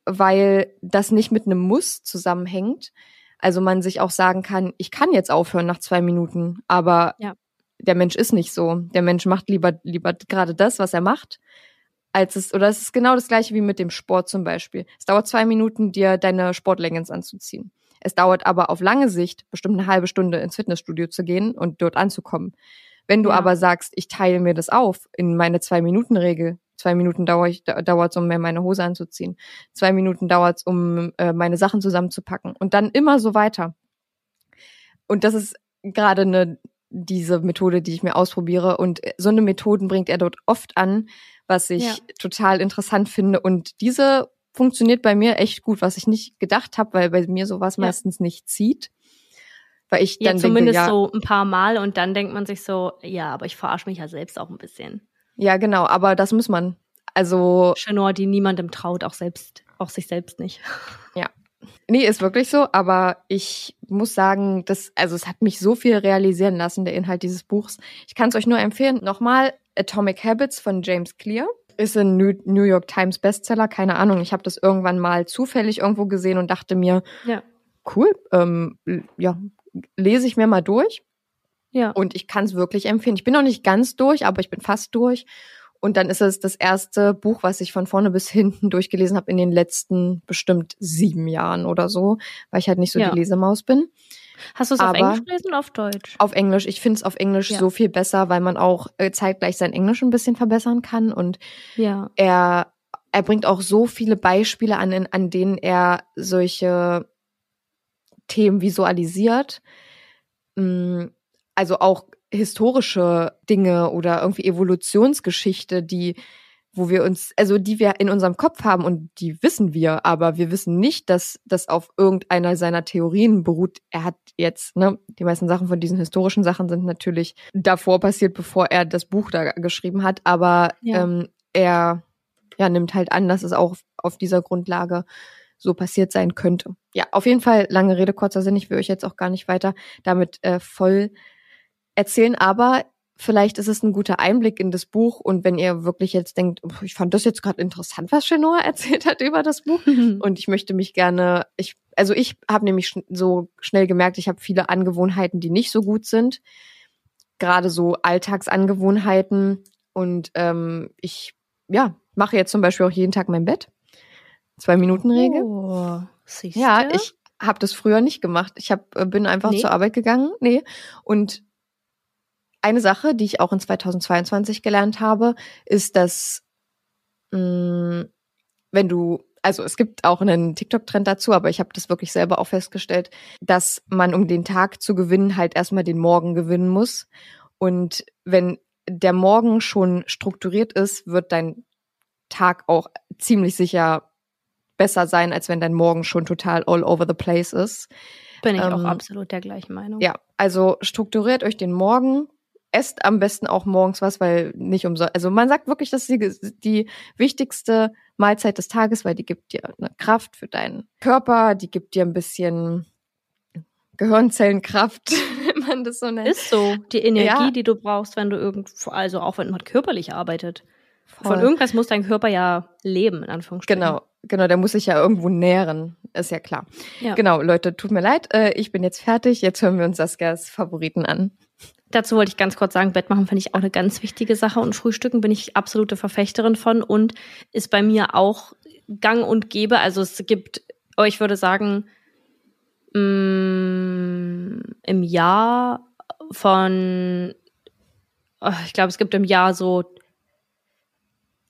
weil das nicht mit einem Muss zusammenhängt. Also man sich auch sagen kann, ich kann jetzt aufhören nach zwei Minuten, aber ja der Mensch ist nicht so. Der Mensch macht lieber, lieber gerade das, was er macht, als es, oder es ist genau das gleiche wie mit dem Sport zum Beispiel. Es dauert zwei Minuten, dir deine Sportleggings anzuziehen. Es dauert aber auf lange Sicht bestimmt eine halbe Stunde ins Fitnessstudio zu gehen und dort anzukommen. Wenn du ja. aber sagst, ich teile mir das auf in meine Zwei-Minuten-Regel, zwei Minuten dauert es, um mir meine Hose anzuziehen, zwei Minuten dauert es, um äh, meine Sachen zusammenzupacken und dann immer so weiter. Und das ist gerade eine diese Methode, die ich mir ausprobiere. Und so eine Methoden bringt er dort oft an, was ich ja. total interessant finde. Und diese funktioniert bei mir echt gut, was ich nicht gedacht habe, weil bei mir sowas ja. meistens nicht zieht. Weil ich dann ja, zumindest denke, ja, so ein paar Mal und dann denkt man sich so, ja, aber ich verarsche mich ja selbst auch ein bisschen. Ja, genau, aber das muss man. Also. Chenor, die niemandem traut, auch selbst, auch sich selbst nicht. Ja, Nee, ist wirklich so, aber ich muss sagen, das, also es hat mich so viel realisieren lassen, der Inhalt dieses Buchs. Ich kann es euch nur empfehlen. Nochmal, Atomic Habits von James Clear. Ist ein New York Times Bestseller, keine Ahnung. Ich habe das irgendwann mal zufällig irgendwo gesehen und dachte mir, ja. cool, ähm, ja, lese ich mir mal durch. Ja. Und ich kann es wirklich empfehlen. Ich bin noch nicht ganz durch, aber ich bin fast durch. Und dann ist es das erste Buch, was ich von vorne bis hinten durchgelesen habe in den letzten bestimmt sieben Jahren oder so, weil ich halt nicht so Ja. die Lesemaus bin. Hast du es auf Englisch gelesen oder auf Deutsch? Auf Englisch. Ich finde es auf Englisch Ja. so viel besser, weil man auch äh, zeitgleich sein Englisch ein bisschen verbessern kann. Und Ja. er, er bringt auch so viele Beispiele an, an denen er solche Themen visualisiert. Mm, Also auch historische Dinge oder irgendwie Evolutionsgeschichte, die, wo wir uns, also die wir in unserem Kopf haben und die wissen wir, aber wir wissen nicht, dass das auf irgendeiner seiner Theorien beruht. Er hat jetzt, ne, die meisten Sachen von diesen historischen Sachen sind natürlich davor passiert, bevor er das Buch da geschrieben hat, aber Ja. ähm, er ja, nimmt halt an, dass es auch auf, dieser Grundlage so passiert sein könnte. Ja, auf jeden Fall lange Rede, kurzer Sinn. Ich will euch jetzt auch gar nicht weiter damit äh, voll erzählen, aber vielleicht ist es ein guter Einblick in das Buch und wenn ihr wirklich jetzt denkt, "Oh, ich fand das jetzt gerade interessant, was Chenoa erzählt hat über das Buch und ich möchte mich gerne, ich, also ich habe nämlich schn so schnell gemerkt, ich habe viele Angewohnheiten, die nicht so gut sind, gerade so Alltagsangewohnheiten und ähm, ich, ja, mache jetzt zum Beispiel auch jeden Tag mein Bett, zwei Minuten Regel. Oh, Ja, ich habe das früher nicht gemacht. Ich hab, äh, bin einfach Nee? zur Arbeit gegangen. Nee. Und eine Sache, die ich auch in 2022 gelernt habe, ist, dass mh, wenn du, also es gibt auch einen TikTok-Trend dazu, aber ich habe das wirklich selber auch festgestellt, dass man, um den Tag zu gewinnen, halt erstmal den Morgen gewinnen muss. Und wenn der Morgen schon strukturiert ist, wird dein Tag auch ziemlich sicher besser sein, als wenn dein Morgen schon total all over the place ist. bin ich auch ähm, absolut der gleichen Meinung. Ja, also strukturiert euch den Morgen. Esst am besten auch morgens was, weil nicht umsonst. Also man sagt wirklich, das ist die, die wichtigste Mahlzeit des Tages, weil die gibt dir eine Kraft für deinen Körper, die gibt dir ein bisschen Gehirnzellenkraft, wenn man das so nennt. Ist so. Die Energie, Ja. die du brauchst, wenn du irgendwo, also auch wenn man körperlich arbeitet. Voll. Von irgendwas muss dein Körper ja leben, in Anführungsstrichen. Genau, genau, der muss sich ja irgendwo nähren, ist ja klar. Ja. Genau, Leute, tut mir leid, äh, ich bin jetzt fertig. Jetzt hören wir uns Saskias Favoriten an. Dazu wollte ich ganz kurz sagen, Bett machen finde ich auch eine ganz wichtige Sache und Frühstücken bin ich absolute Verfechterin von und ist bei mir auch gang und gäbe. Also es gibt, oh, ich würde sagen, mh, im Jahr von, oh, ich glaube, es gibt im Jahr so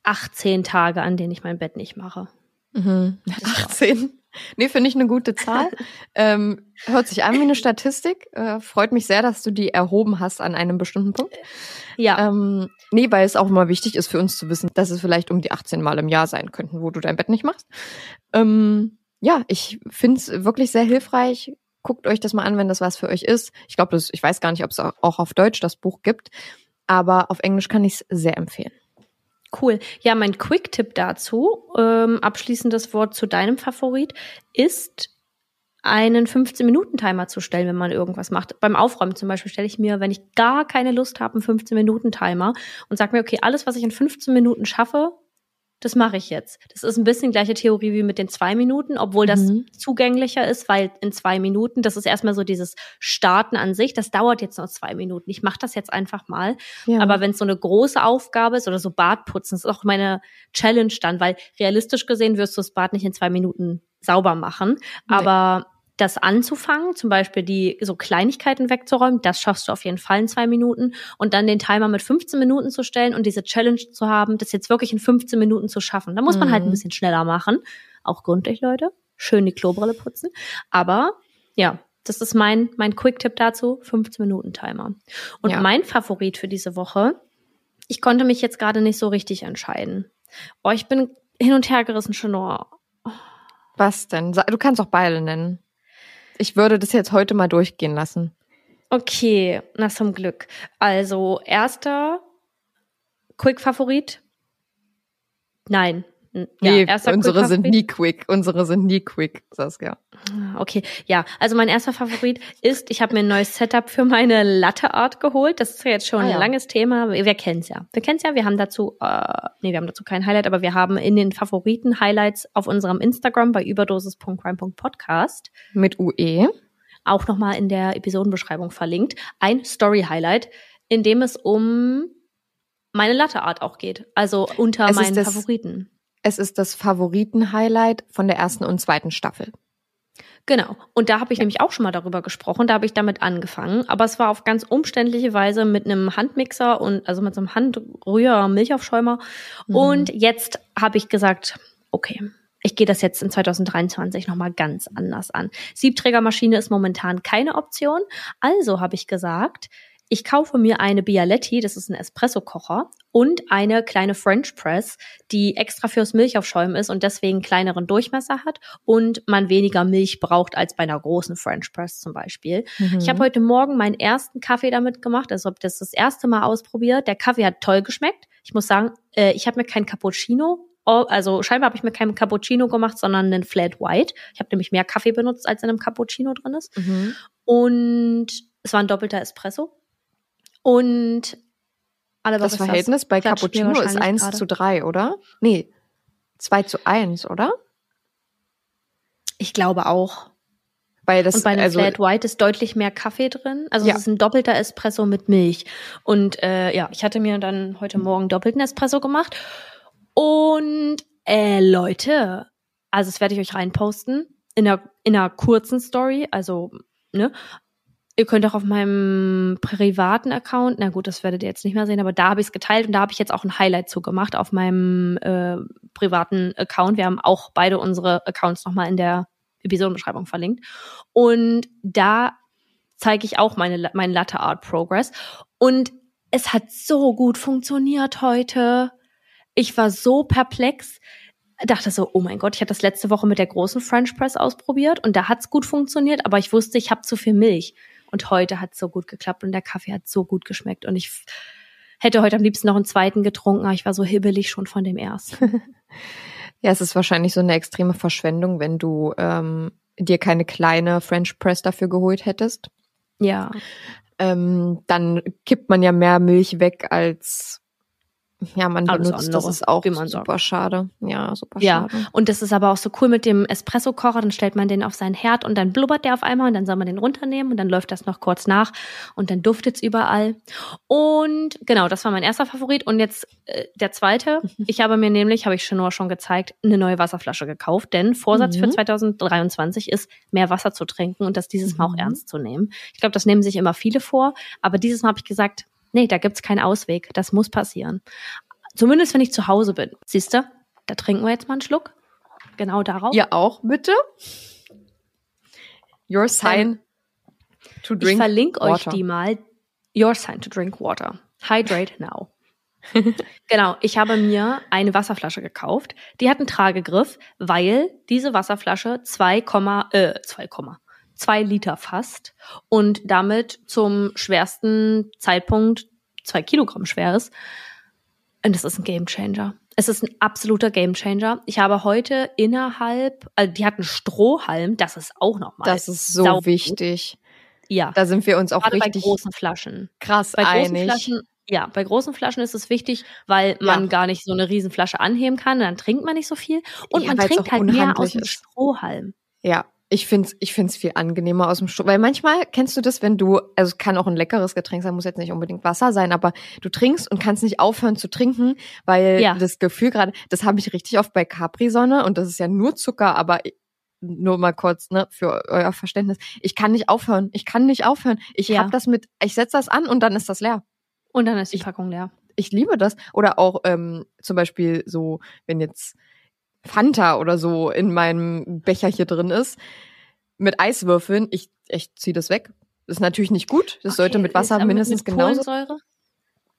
18 Tage, an denen ich mein Bett nicht mache. Mhm. 18. Nee, finde ich eine gute Zahl. ähm, hört sich an wie eine Statistik. Äh, freut mich sehr, dass du die erhoben hast an einem bestimmten Punkt. Ja, Ähm, nee, weil es auch mal wichtig ist für uns zu wissen, dass es vielleicht um die 18 Mal im Jahr sein könnten, wo du dein Bett nicht machst. Ähm, ja, ich finde es wirklich sehr hilfreich. Guckt euch das mal an, wenn das was für euch ist. Ich glaube, ich weiß gar nicht, ob es auch auf Deutsch das Buch gibt, aber auf Englisch kann ich es sehr empfehlen. Cool. Ja, mein Quick-Tipp dazu, ähm, abschließendes Wort zu deinem Favorit, ist einen 15-Minuten-Timer zu stellen, wenn man irgendwas macht. Beim Aufräumen zum Beispiel stelle ich mir, wenn ich gar keine Lust habe, einen 15-Minuten-Timer und sage mir, okay, alles, was ich in 15 Minuten schaffe, das mache ich jetzt. Das ist ein bisschen gleiche Theorie wie mit den zwei Minuten, obwohl das Mhm. zugänglicher ist, weil in zwei Minuten, das ist erstmal so dieses Starten an sich, das dauert jetzt noch zwei Minuten. Ich mache das jetzt einfach mal. Ja. Aber wenn es so eine große Aufgabe ist oder so Badputzen, das ist auch meine Challenge dann, weil realistisch gesehen wirst du das Bad nicht in zwei Minuten sauber machen. Aber das anzufangen, zum Beispiel die so Kleinigkeiten wegzuräumen, das schaffst du auf jeden Fall in zwei Minuten. Und dann den Timer mit 15 Minuten zu stellen und diese Challenge zu haben, das jetzt wirklich in 15 Minuten zu schaffen. Da muss man halt ein Mhm. bisschen schneller machen. Auch gründlich, Leute. Schön die Klobrille putzen. Aber ja, das ist mein, mein Quick-Tipp dazu. 15 Minuten Timer. Und Ja. mein Favorit für diese Woche, ich konnte mich jetzt gerade nicht so richtig entscheiden. Oh, ich bin hin und her gerissen schon. Oh, Was denn? Du kannst auch beide nennen. Ich würde das jetzt heute mal durchgehen lassen. Okay, na zum Glück. Also, erster Quick-Favorit. Nein, Ja, Nee, unsere sind nie quick. Unsere sind nie quick, Saskia. Ah, Okay, ja, also mein erster Favorit ist, ich habe mir ein neues Setup für meine Latte Art geholt. Das ist ja jetzt schon Ah, ein ja. langes Thema. Wir kennen's ja. Wir kennen's ja. Wir haben dazu, äh, nee, wir haben dazu kein Highlight, aber wir haben in den Favoriten Highlights auf unserem Instagram bei überdosis.crime.podcast Mit. UE. auch nochmal in der Episodenbeschreibung verlinkt, ein Story-Highlight, in dem es um meine Latte Art auch geht. Also unter Es meinen Favoriten. Es ist das Favoriten-Highlight von der ersten und zweiten Staffel. Genau. Und da habe ich nämlich auch schon mal darüber gesprochen. Da habe ich damit angefangen. Aber es war auf ganz umständliche Weise mit einem Handmixer und also mit so einem Handrühr-Milchaufschäumer. Mhm. Und jetzt habe ich gesagt, okay, ich gehe das jetzt in 2023 nochmal ganz anders an. Siebträgermaschine ist momentan keine Option. Also habe ich gesagt, ich kaufe mir eine Bialetti, das ist ein Espresso-Kocher, und eine kleine French Press, die extra fürs Milchaufschäumen ist und deswegen kleineren Durchmesser hat und man weniger Milch braucht als bei einer großen French Press zum Beispiel. Ich habe heute Morgen meinen ersten Kaffee damit gemacht, also habe das das erste Mal ausprobiert. Der Kaffee hat toll geschmeckt. Ich muss sagen, äh, ich habe mir keinen Cappuccino, also scheinbar habe ich mir keinen Cappuccino gemacht, sondern einen Flat White. Ich habe nämlich mehr Kaffee benutzt, als in einem Cappuccino drin ist. Mhm. Und es war ein doppelter Espresso. Und alle Das Verhältnis bei Klatscht mir Cappuccino ist wahrscheinlich 1 gerade. zu 3, oder? Nee, 2 zu 1, oder? Ich glaube auch. Weil das, Und bei einem also, Flat White ist deutlich mehr Kaffee drin. Also Ja. es ist ein doppelter Espresso mit Milch. Und äh, ja, ich hatte mir dann heute Morgen doppelten Espresso gemacht. Und äh, Leute, also das werde ich euch reinposten in einer, in einer kurzen Story. Also, ne? Ihr könnt auch auf meinem privaten Account, na gut, das werdet ihr jetzt nicht mehr sehen, aber da habe ich es geteilt und da habe ich jetzt auch ein Highlight zu gemacht auf meinem äh, privaten Account. Wir haben auch beide unsere Accounts nochmal in der Episodenbeschreibung verlinkt. Und da zeige ich auch meine, meinen Latte Art Progress. Und es hat so gut funktioniert heute. Ich war so perplex. Dachte so, oh mein Gott, ich hatte das letzte Woche mit der großen French Press ausprobiert und da hat's gut funktioniert, aber ich wusste, ich habe zu viel Milch. Und heute hat's so gut geklappt und der Kaffee hat so gut geschmeckt. Und ich hätte heute am liebsten noch einen zweiten getrunken, aber ich war so hibbelig schon von dem ersten. ja, es ist wahrscheinlich so eine extreme Verschwendung, wenn du ähm, dir keine kleine French Press dafür geholt hättest. ja. Ähm, dann kippt man ja mehr Milch weg als ja, man Alles benutzt. andere, das ist auch wie man super schade. Ja, super Ja, schade. und das ist aber auch so cool mit dem Espresso-Kocher. Dann stellt man den auf seinen Herd und dann blubbert der auf einmal und dann soll man den runternehmen und dann läuft das noch kurz nach und dann duftet's überall. Und genau, das war mein erster Favorit. Und jetzt äh, der zweite. Ich habe mir nämlich, habe ich schon nur schon gezeigt, eine neue Wasserflasche gekauft. Denn Vorsatz für Mhm. 2023 ist, mehr Wasser zu trinken und das dieses Mal auch Mhm. ernst zu nehmen. Ich glaube, das nehmen sich immer viele vor. Aber dieses Mal habe ich gesagt, nee, da gibt's keinen Ausweg. Das muss passieren. Zumindest wenn ich zu Hause bin. Siehst du? Da trinken wir jetzt mal einen Schluck. Genau darauf. Ihr auch, bitte? Your sign to ich drink verlinke euch water. die mal. Your sign to drink water. Hydrate now. genau, ich habe mir eine Wasserflasche gekauft. Die hat einen Tragegriff, weil diese Wasserflasche 2, äh, 2, 2 Liter fasst und damit zum schwersten Zeitpunkt zwei Kilogramm schwer ist. Und das ist ein Gamechanger. Es ist ein absoluter Gamechanger. Ich habe heute innerhalb, also die hat einen Strohhalm, das ist auch nochmal. Das ist so saugut. wichtig. Ja. Da sind wir uns auch Gerade bei richtig großen Flaschen. krass Bei großen einig. Flaschen, ja, bei großen Flaschen ist es wichtig, weil man Ja. gar nicht so eine Riesenflasche anheben kann, dann trinkt man nicht so viel und Ja, man trinkt halt mehr aus dem. Strohhalm. Ja, ich find's, ich find's viel angenehmer aus dem Strom. Weil manchmal kennst du das, wenn du, also es kann auch ein leckeres Getränk sein, muss jetzt nicht unbedingt Wasser sein, aber du trinkst und kannst nicht aufhören zu trinken, weil Ja. das Gefühl gerade, das habe ich richtig oft bei Capri-Sonne und das ist ja nur Zucker, aber nur mal kurz, ne, für euer Verständnis. Ich kann nicht aufhören. Ich kann nicht aufhören. Ich Ja. hab das mit, ich setz das an und dann ist das leer. Und dann ist die Ich- Packung leer. ich liebe das. Oder auch ähm, zum Beispiel so, wenn jetzt Fanta oder so in meinem Becher hier drin ist, mit Eiswürfeln, ich, ich ziehe das weg. Das ist natürlich nicht gut. Das sollte Okay, mit Wasser ist mindestens mit genauso. Kohlensäure?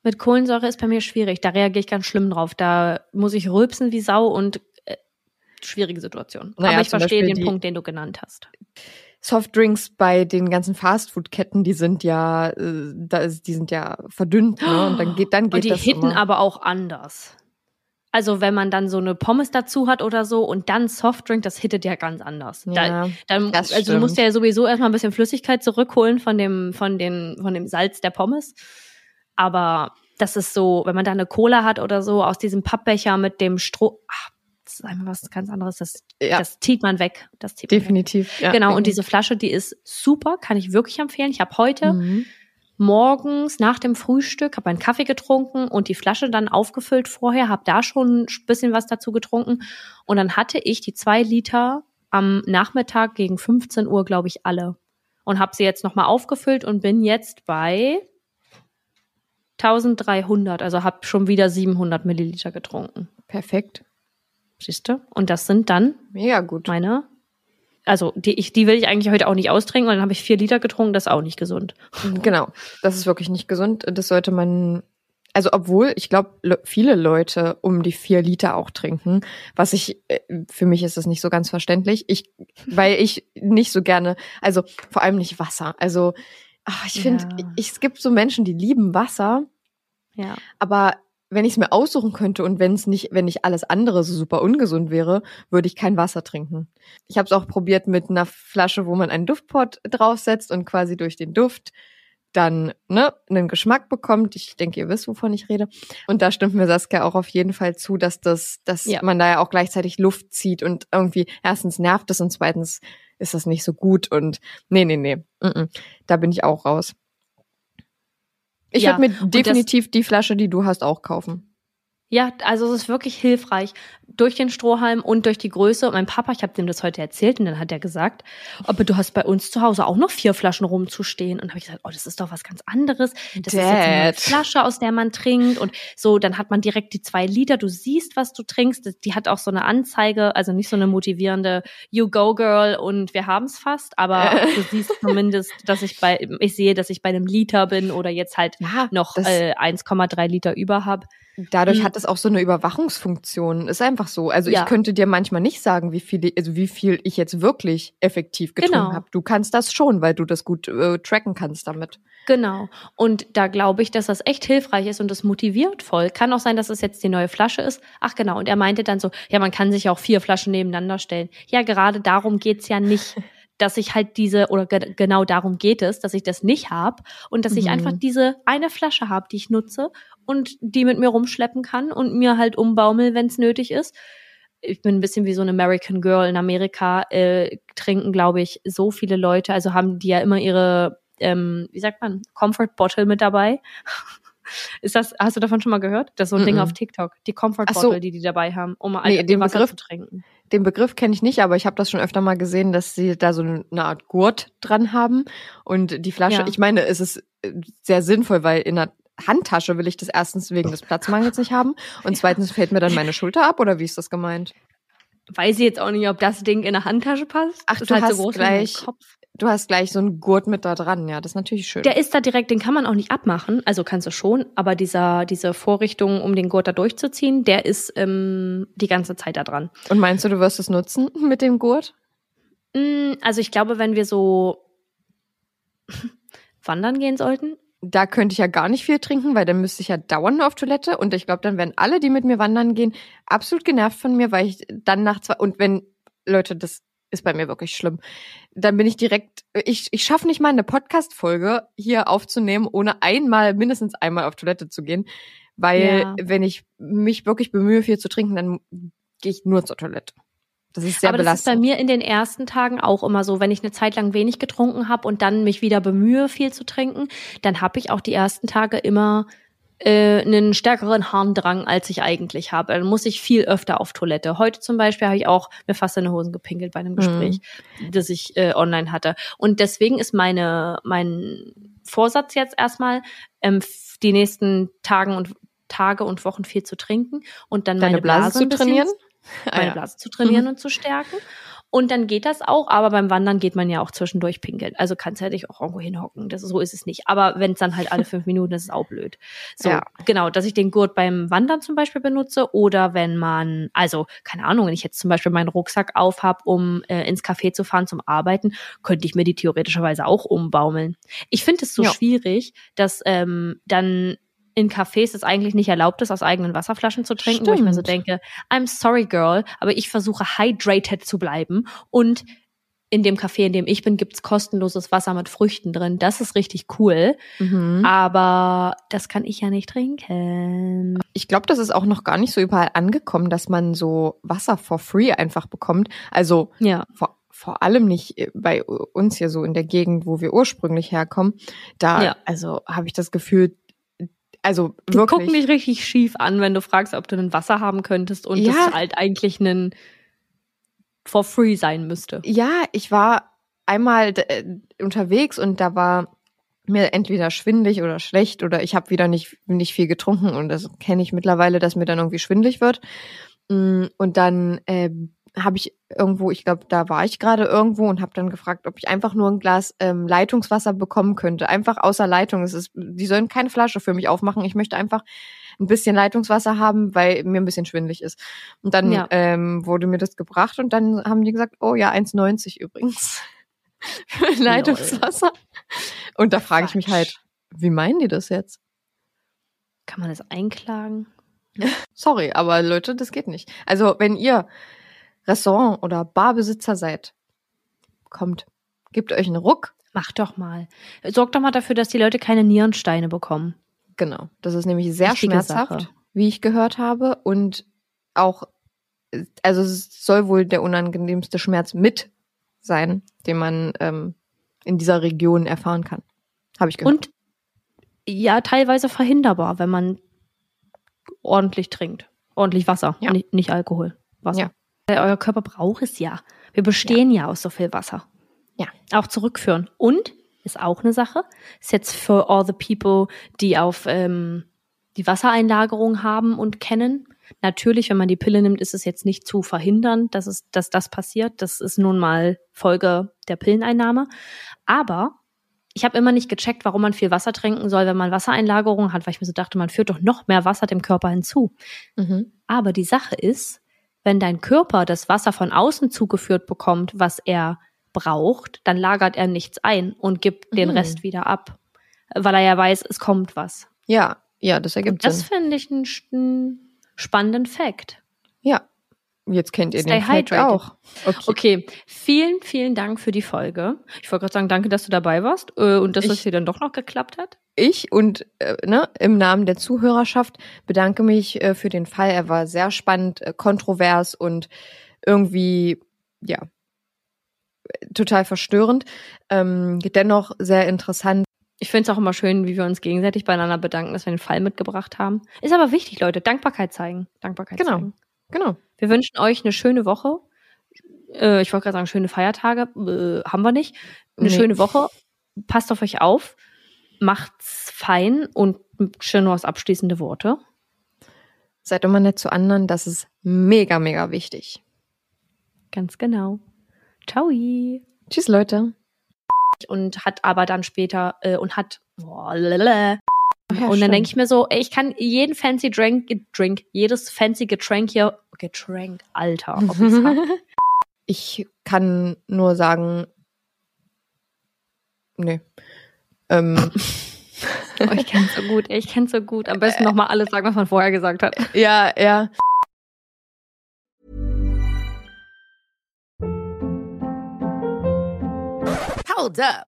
Mit Kohlensäure ist bei mir schwierig. Da reagiere ich ganz schlimm drauf. Da muss ich rülpsen wie Sau und äh, schwierige Situation. Naja, Aber ich verstehe Beispiel den Punkt, den du genannt hast. Softdrinks bei den ganzen Fastfood-Ketten, die sind ja, äh, da ist, die sind ja verdünnt, ne? Und dann geht, dann geht Und die das hitten immer. aber auch anders. Also wenn man dann so eine Pommes dazu hat oder so und dann Softdrink, das hittet ja ganz anders. Ja, da, dann, also du musst ja sowieso erstmal ein bisschen Flüssigkeit zurückholen von dem, von den, von dem Salz der Pommes. Aber das ist so, wenn man da eine Cola hat oder so aus diesem Pappbecher mit dem Stroh, ach, das ist einfach was ganz anderes. Das, Ja. das zieht man weg. Das zieht man weg. Definitiv. Ja. Genau, und diese Flasche, die ist super, kann ich wirklich empfehlen. Ich habe heute Mhm. Morgens nach dem Frühstück, habe einen Kaffee getrunken und die Flasche dann aufgefüllt vorher, habe da schon ein bisschen was dazu getrunken und dann hatte ich die zwei Liter am Nachmittag gegen 15 Uhr, glaube ich, alle und habe sie jetzt nochmal aufgefüllt und bin jetzt bei 1300, also habe schon wieder 700 Milliliter getrunken. Perfekt. Siehst du? Und das sind dann Mega gut. meine, also die, ich, die will ich eigentlich heute auch nicht austrinken, weil dann habe ich vier Liter getrunken, das ist auch nicht gesund. Genau. Das ist wirklich nicht gesund. Das sollte man, also obwohl, ich glaube, le viele Leute um die vier Liter auch trinken, was ich, äh, für mich ist das nicht so ganz verständlich. Ich, weil ich nicht so gerne, also vor allem nicht Wasser. Also, ach, ich finde, Ja. ich- es gibt so Menschen, die lieben Wasser, Ja. aber wenn ich es mir aussuchen könnte und wenn es nicht, wenn nicht alles andere so super ungesund wäre, würde ich kein Wasser trinken. Ich habe es auch probiert mit einer Flasche, wo man einen Duftpot draufsetzt und quasi durch den Duft dann ne, einen Geschmack bekommt. Ich denke, ihr wisst, wovon ich rede. Und da stimmt mir Saskia auch auf jeden Fall zu, dass das, dass Ja. man da ja auch gleichzeitig Luft zieht und irgendwie erstens nervt es und zweitens ist das nicht so gut und nee, nee, nee. Mm -mm. Da bin ich auch raus. Ich Ja, würde mir definitiv die Flasche, die du hast, auch kaufen. Ja, also es ist wirklich hilfreich durch den Strohhalm und durch die Größe. Und mein Papa, ich habe dem das heute erzählt und dann hat er gesagt, aber du hast bei uns zu Hause auch noch vier Flaschen rumzustehen. Und habe ich gesagt, oh, das ist doch was ganz anderes. Das ist jetzt eine Dad. Flasche, aus der man trinkt und so. Dann hat man direkt die zwei Liter. Du siehst, was du trinkst. Die hat auch so eine Anzeige, also nicht so eine motivierende You go Girl und wir haben's fast, aber du siehst zumindest, dass ich bei, ich sehe, dass ich bei einem Liter bin oder jetzt halt Ja, noch äh, 1,3 Liter über hab. Dadurch Mhm. hat es auch so eine Überwachungsfunktion. Ist einfach so. Also Ja. ich könnte dir manchmal nicht sagen, wie viel, also wie viel ich jetzt wirklich effektiv getrunken Genau. habe. Du kannst das schon, weil du das gut äh, tracken kannst damit. Genau. Und da glaube ich, dass das echt hilfreich ist und das motiviert voll. Kann auch sein, dass es jetzt die neue Flasche ist. Ach genau. Und er meinte dann so, ja, man kann sich auch vier Flaschen nebeneinander stellen. Ja, gerade darum geht's ja nicht, dass ich halt diese, oder ge genau darum geht es, dass ich das nicht habe und dass ich Mhm. einfach diese eine Flasche habe, die ich nutze und die mit mir rumschleppen kann und mir halt umbaumel, wenn es nötig ist. Ich bin ein bisschen wie so eine American Girl in Amerika, äh, trinken, glaube ich, so viele Leute, also haben die ja immer ihre ähm, wie sagt man, Comfort Bottle mit dabei. Ist das, hast du davon schon mal gehört? Das ist so ein Ding Mm-mm. auf TikTok. Die Comfort Ach so. Bottle, die die dabei haben, um Nee, den Wasser Begriff- zu trinken. Den Begriff kenne ich nicht, aber ich habe das schon öfter mal gesehen, dass sie da so eine Art Gurt dran haben. Und die Flasche, Ja. ich meine, es ist äh, sehr sinnvoll, weil in einer Handtasche will ich das erstens wegen des Platzmangels nicht haben und zweitens fällt mir dann meine Schulter ab oder wie ist das gemeint? Weiß ich jetzt auch nicht, ob das Ding in eine Handtasche passt. Ach, ist du halt hast so gleich- Kopf. Du hast gleich so einen Gurt mit da dran, ja, das ist natürlich schön. Der ist da direkt, den kann man auch nicht abmachen. Also kannst du schon, aber dieser, diese Vorrichtung, um den Gurt da durchzuziehen, der ist ähm, die ganze Zeit da dran. und meinst du, du wirst es nutzen mit dem Gurt? Mm, Also ich glaube, wenn wir so wandern gehen sollten, Da könnte ich ja gar nicht viel trinken, weil dann müsste ich ja dauernd nur auf Toilette und ich glaube, dann werden alle, die mit mir wandern gehen, absolut genervt von mir, weil ich dann nach zwei und wenn Leute, das ist bei mir wirklich schlimm, dann bin ich direkt, ich, ich schaffe nicht mal eine Podcast-Folge hier aufzunehmen, ohne einmal, mindestens einmal auf Toilette zu gehen, weil Ja. wenn ich mich wirklich bemühe, viel zu trinken, dann gehe ich nur zur Toilette. Das ist sehr aber das ist bei belastend. mir in den ersten Tagen auch immer so, wenn ich eine Zeit lang wenig getrunken habe und dann mich wieder bemühe, viel zu trinken, dann habe ich auch die ersten Tage immer äh, einen stärkeren Harndrang, als ich eigentlich habe. Dann muss ich viel öfter auf Toilette. Heute zum Beispiel habe ich auch mir fast in die Hosen gepinkelt bei einem Gespräch, das ich äh, online hatte. Und deswegen ist meine mein Vorsatz jetzt erstmal, ähm, die nächsten Tagen und Tage und Wochen viel zu trinken und dann Deine meine Blase Blase zu ein Ah, meine ja. Blase zu trainieren Mhm. und zu stärken. Und dann geht das auch, aber beim Wandern geht man ja auch zwischendurch pinkeln. Also kannst du ja dich auch irgendwo hinhocken. Das, so ist es nicht. Aber wenn es dann halt alle fünf Minuten ist, ist es auch blöd. So, Ja. genau, dass ich den Gurt beim Wandern zum Beispiel benutze oder wenn man, also keine Ahnung, wenn ich jetzt zum Beispiel meinen Rucksack aufhab, um äh, ins Café zu fahren zum Arbeiten, könnte ich mir die theoretischerweise auch umbaumeln. Ich finde es so Ja. schwierig, dass ähm, dann in Cafés es eigentlich nicht erlaubt ist, aus eigenen Wasserflaschen zu trinken, wo ich mir so Stimmt. denke, I'm sorry, girl, aber ich versuche hydrated zu bleiben und in dem Café, in dem ich bin, gibt's kostenloses Wasser mit Früchten drin. Das ist richtig cool, Mhm. aber das kann ich ja nicht trinken. Ich glaube, das ist auch noch gar nicht so überall angekommen, dass man so Wasser for free einfach bekommt. Also Ja. vor, vor allem nicht bei uns hier so in der Gegend, wo wir ursprünglich herkommen. Da, Ja. also habe ich das Gefühl, also Die wirklich. gucken dich richtig schief an, wenn du fragst, ob du ein Wasser haben könntest und Ja. das halt eigentlich ein for free sein müsste. Ja, ich war einmal äh, unterwegs und da war mir entweder schwindlig oder schlecht oder ich habe wieder nicht, nicht viel getrunken und das kenne ich mittlerweile, dass mir dann irgendwie schwindlig wird. Mm, Und dann äh, habe ich irgendwo, ich glaube, da war ich gerade irgendwo und habe dann gefragt, ob ich einfach nur ein Glas ähm, Leitungswasser bekommen könnte. Einfach außer Leitung. Es ist, die sollen keine Flasche für mich aufmachen. Ich möchte einfach ein bisschen Leitungswasser haben, weil mir ein bisschen schwindlig ist. Und dann Ja. ähm, wurde mir das gebracht und dann haben die gesagt, oh ja, 1,90 übrigens. Für Leitungswasser. Und da frage ich mich halt, wie meinen die das jetzt? Kann man das einklagen? Sorry, aber Leute, das geht nicht. Also, wenn ihr Restaurant- oder Barbesitzer seid, kommt, gebt euch einen Ruck. Mach doch mal. Sorg doch mal dafür, dass die Leute keine Nierensteine bekommen. Genau. Das ist nämlich sehr Wichtige schmerzhaft, Sache. wie ich gehört habe. Und auch, also es soll wohl der unangenehmste Schmerz mit sein, den man ähm, in dieser Region erfahren kann. Habe ich gehört. Und ja, teilweise verhinderbar, wenn man ordentlich trinkt. Ordentlich Wasser, Ja. nicht, nicht Alkohol. Wasser. Ja. Weil Euer Körper braucht es ja. Wir bestehen ja. aus so viel Wasser. Ja. Auch zurückführen. Und, ist auch eine Sache, ist jetzt für all the people, die auf ähm, die Wassereinlagerung haben und kennen. Natürlich, wenn man die Pille nimmt, ist es jetzt nicht zu verhindern, dass, es, dass das passiert. Das ist nun mal Folge der Pilleneinnahme. Aber ich habe immer nicht gecheckt, warum man viel Wasser trinken soll, wenn man Wassereinlagerung hat, weil ich mir so dachte, man führt doch noch mehr Wasser dem Körper hinzu. Mhm. Aber die Sache ist, wenn dein Körper das Wasser von außen zugeführt bekommt, was er braucht, dann lagert er nichts ein und gibt den Mhm. Rest wieder ab, weil er ja weiß, es kommt was. Ja, ja, das ergibt Und das Sinn. finde ich einen, einen spannenden Fact. Ja. Jetzt kennt ihr Stay den hydrated. auch. Okay. Okay, vielen, vielen Dank für die Folge. Ich wollte gerade sagen, danke, dass du dabei warst äh, und dass Ich- das hier dann doch noch geklappt hat. Ich und äh, ne, im Namen der Zuhörerschaft bedanke mich äh, für den Fall. Er war sehr spannend, äh, kontrovers und irgendwie, ja, total verstörend. Ähm, dennoch sehr interessant. Ich finde es auch immer schön, wie wir uns gegenseitig beieinander bedanken, dass wir den Fall mitgebracht haben. Ist aber wichtig, Leute. Dankbarkeit zeigen. Dankbarkeit Genau. zeigen. Genau. Wir wünschen euch eine schöne Woche. Äh, ich wollte gerade sagen, schöne Feiertage. Äh, haben wir nicht. Eine Nee. schöne Woche. Passt auf euch auf. Macht's fein und schön noch abschließende Worte. Seid immer nett zu anderen. Das ist mega, mega wichtig. Ganz genau. Ciao. Tschüss, Leute. Und hat aber dann später äh, und hat. Ach ja, und dann denke ich mir so, ey, ich kann jeden fancy Drink, Drink, jedes fancy Getränk hier, Getränk, Alter. Ich kann nur sagen, nee. Ähm, Oh, ich kenn's so gut, ey, ich kenn's so gut. Am besten nochmal alles sagen, was man vorher gesagt hat. ja, ja. Hold up.